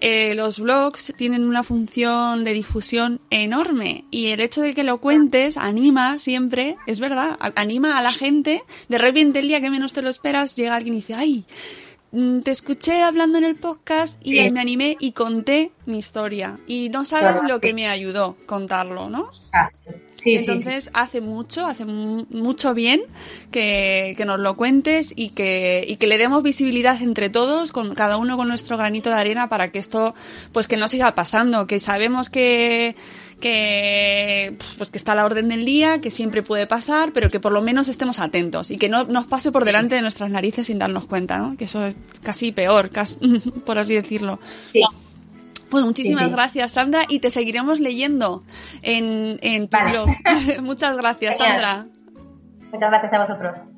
eh, los blogs tienen una función de difusión enorme y el hecho de que lo cuentes anima siempre, es verdad, anima a la gente. De repente el día que menos te lo esperas llega alguien y dice, ay, mm, te escuché hablando en el podcast y me animé y conté mi historia. Y no sabes lo que me ayudó contarlo, ¿no? Entonces hace mucho, hace mucho bien que, que, nos lo cuentes y que, y que le demos visibilidad entre todos, con cada uno con nuestro granito de arena para que esto, pues que no siga pasando, que sabemos que, que pues que está a la orden del día, que siempre puede pasar, pero que por lo menos estemos atentos y que no nos pase por delante de nuestras narices sin darnos cuenta, ¿no? Que eso es casi peor, casi, por así decirlo. Sí. Pues muchísimas gracias, Sandra, y te seguiremos leyendo en, en tu blog. Muchas gracias, Sandra. Muchas gracias a vosotros.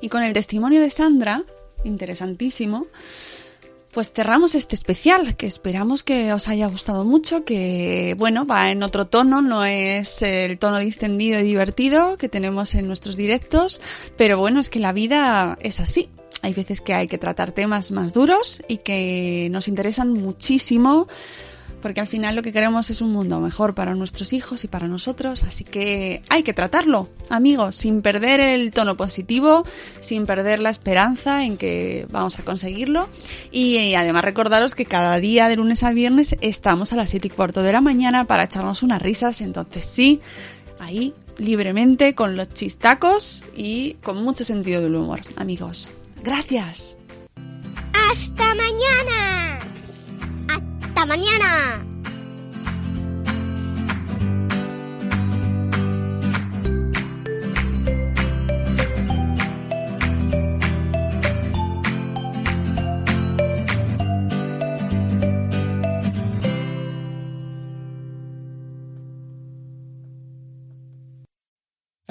Y con el testimonio de Sandra, interesantísimo, pues cerramos este especial, que esperamos que os haya gustado mucho, que bueno, va en otro tono, no es el tono distendido y divertido que tenemos en nuestros directos, pero bueno, es que la vida es así. Hay veces que hay que tratar temas más duros y que nos interesan muchísimo porque al final lo que queremos es un mundo mejor para nuestros hijos y para nosotros, así que hay que tratarlo, amigos, sin perder el tono positivo, sin perder la esperanza en que vamos a conseguirlo y, además recordaros que cada día de lunes a viernes estamos a las 7 y cuarto de la mañana para echarnos unas risas, entonces sí, ahí libremente con los chistacos y con mucho sentido del humor, amigos. Gracias. Hasta mañana. Mañana.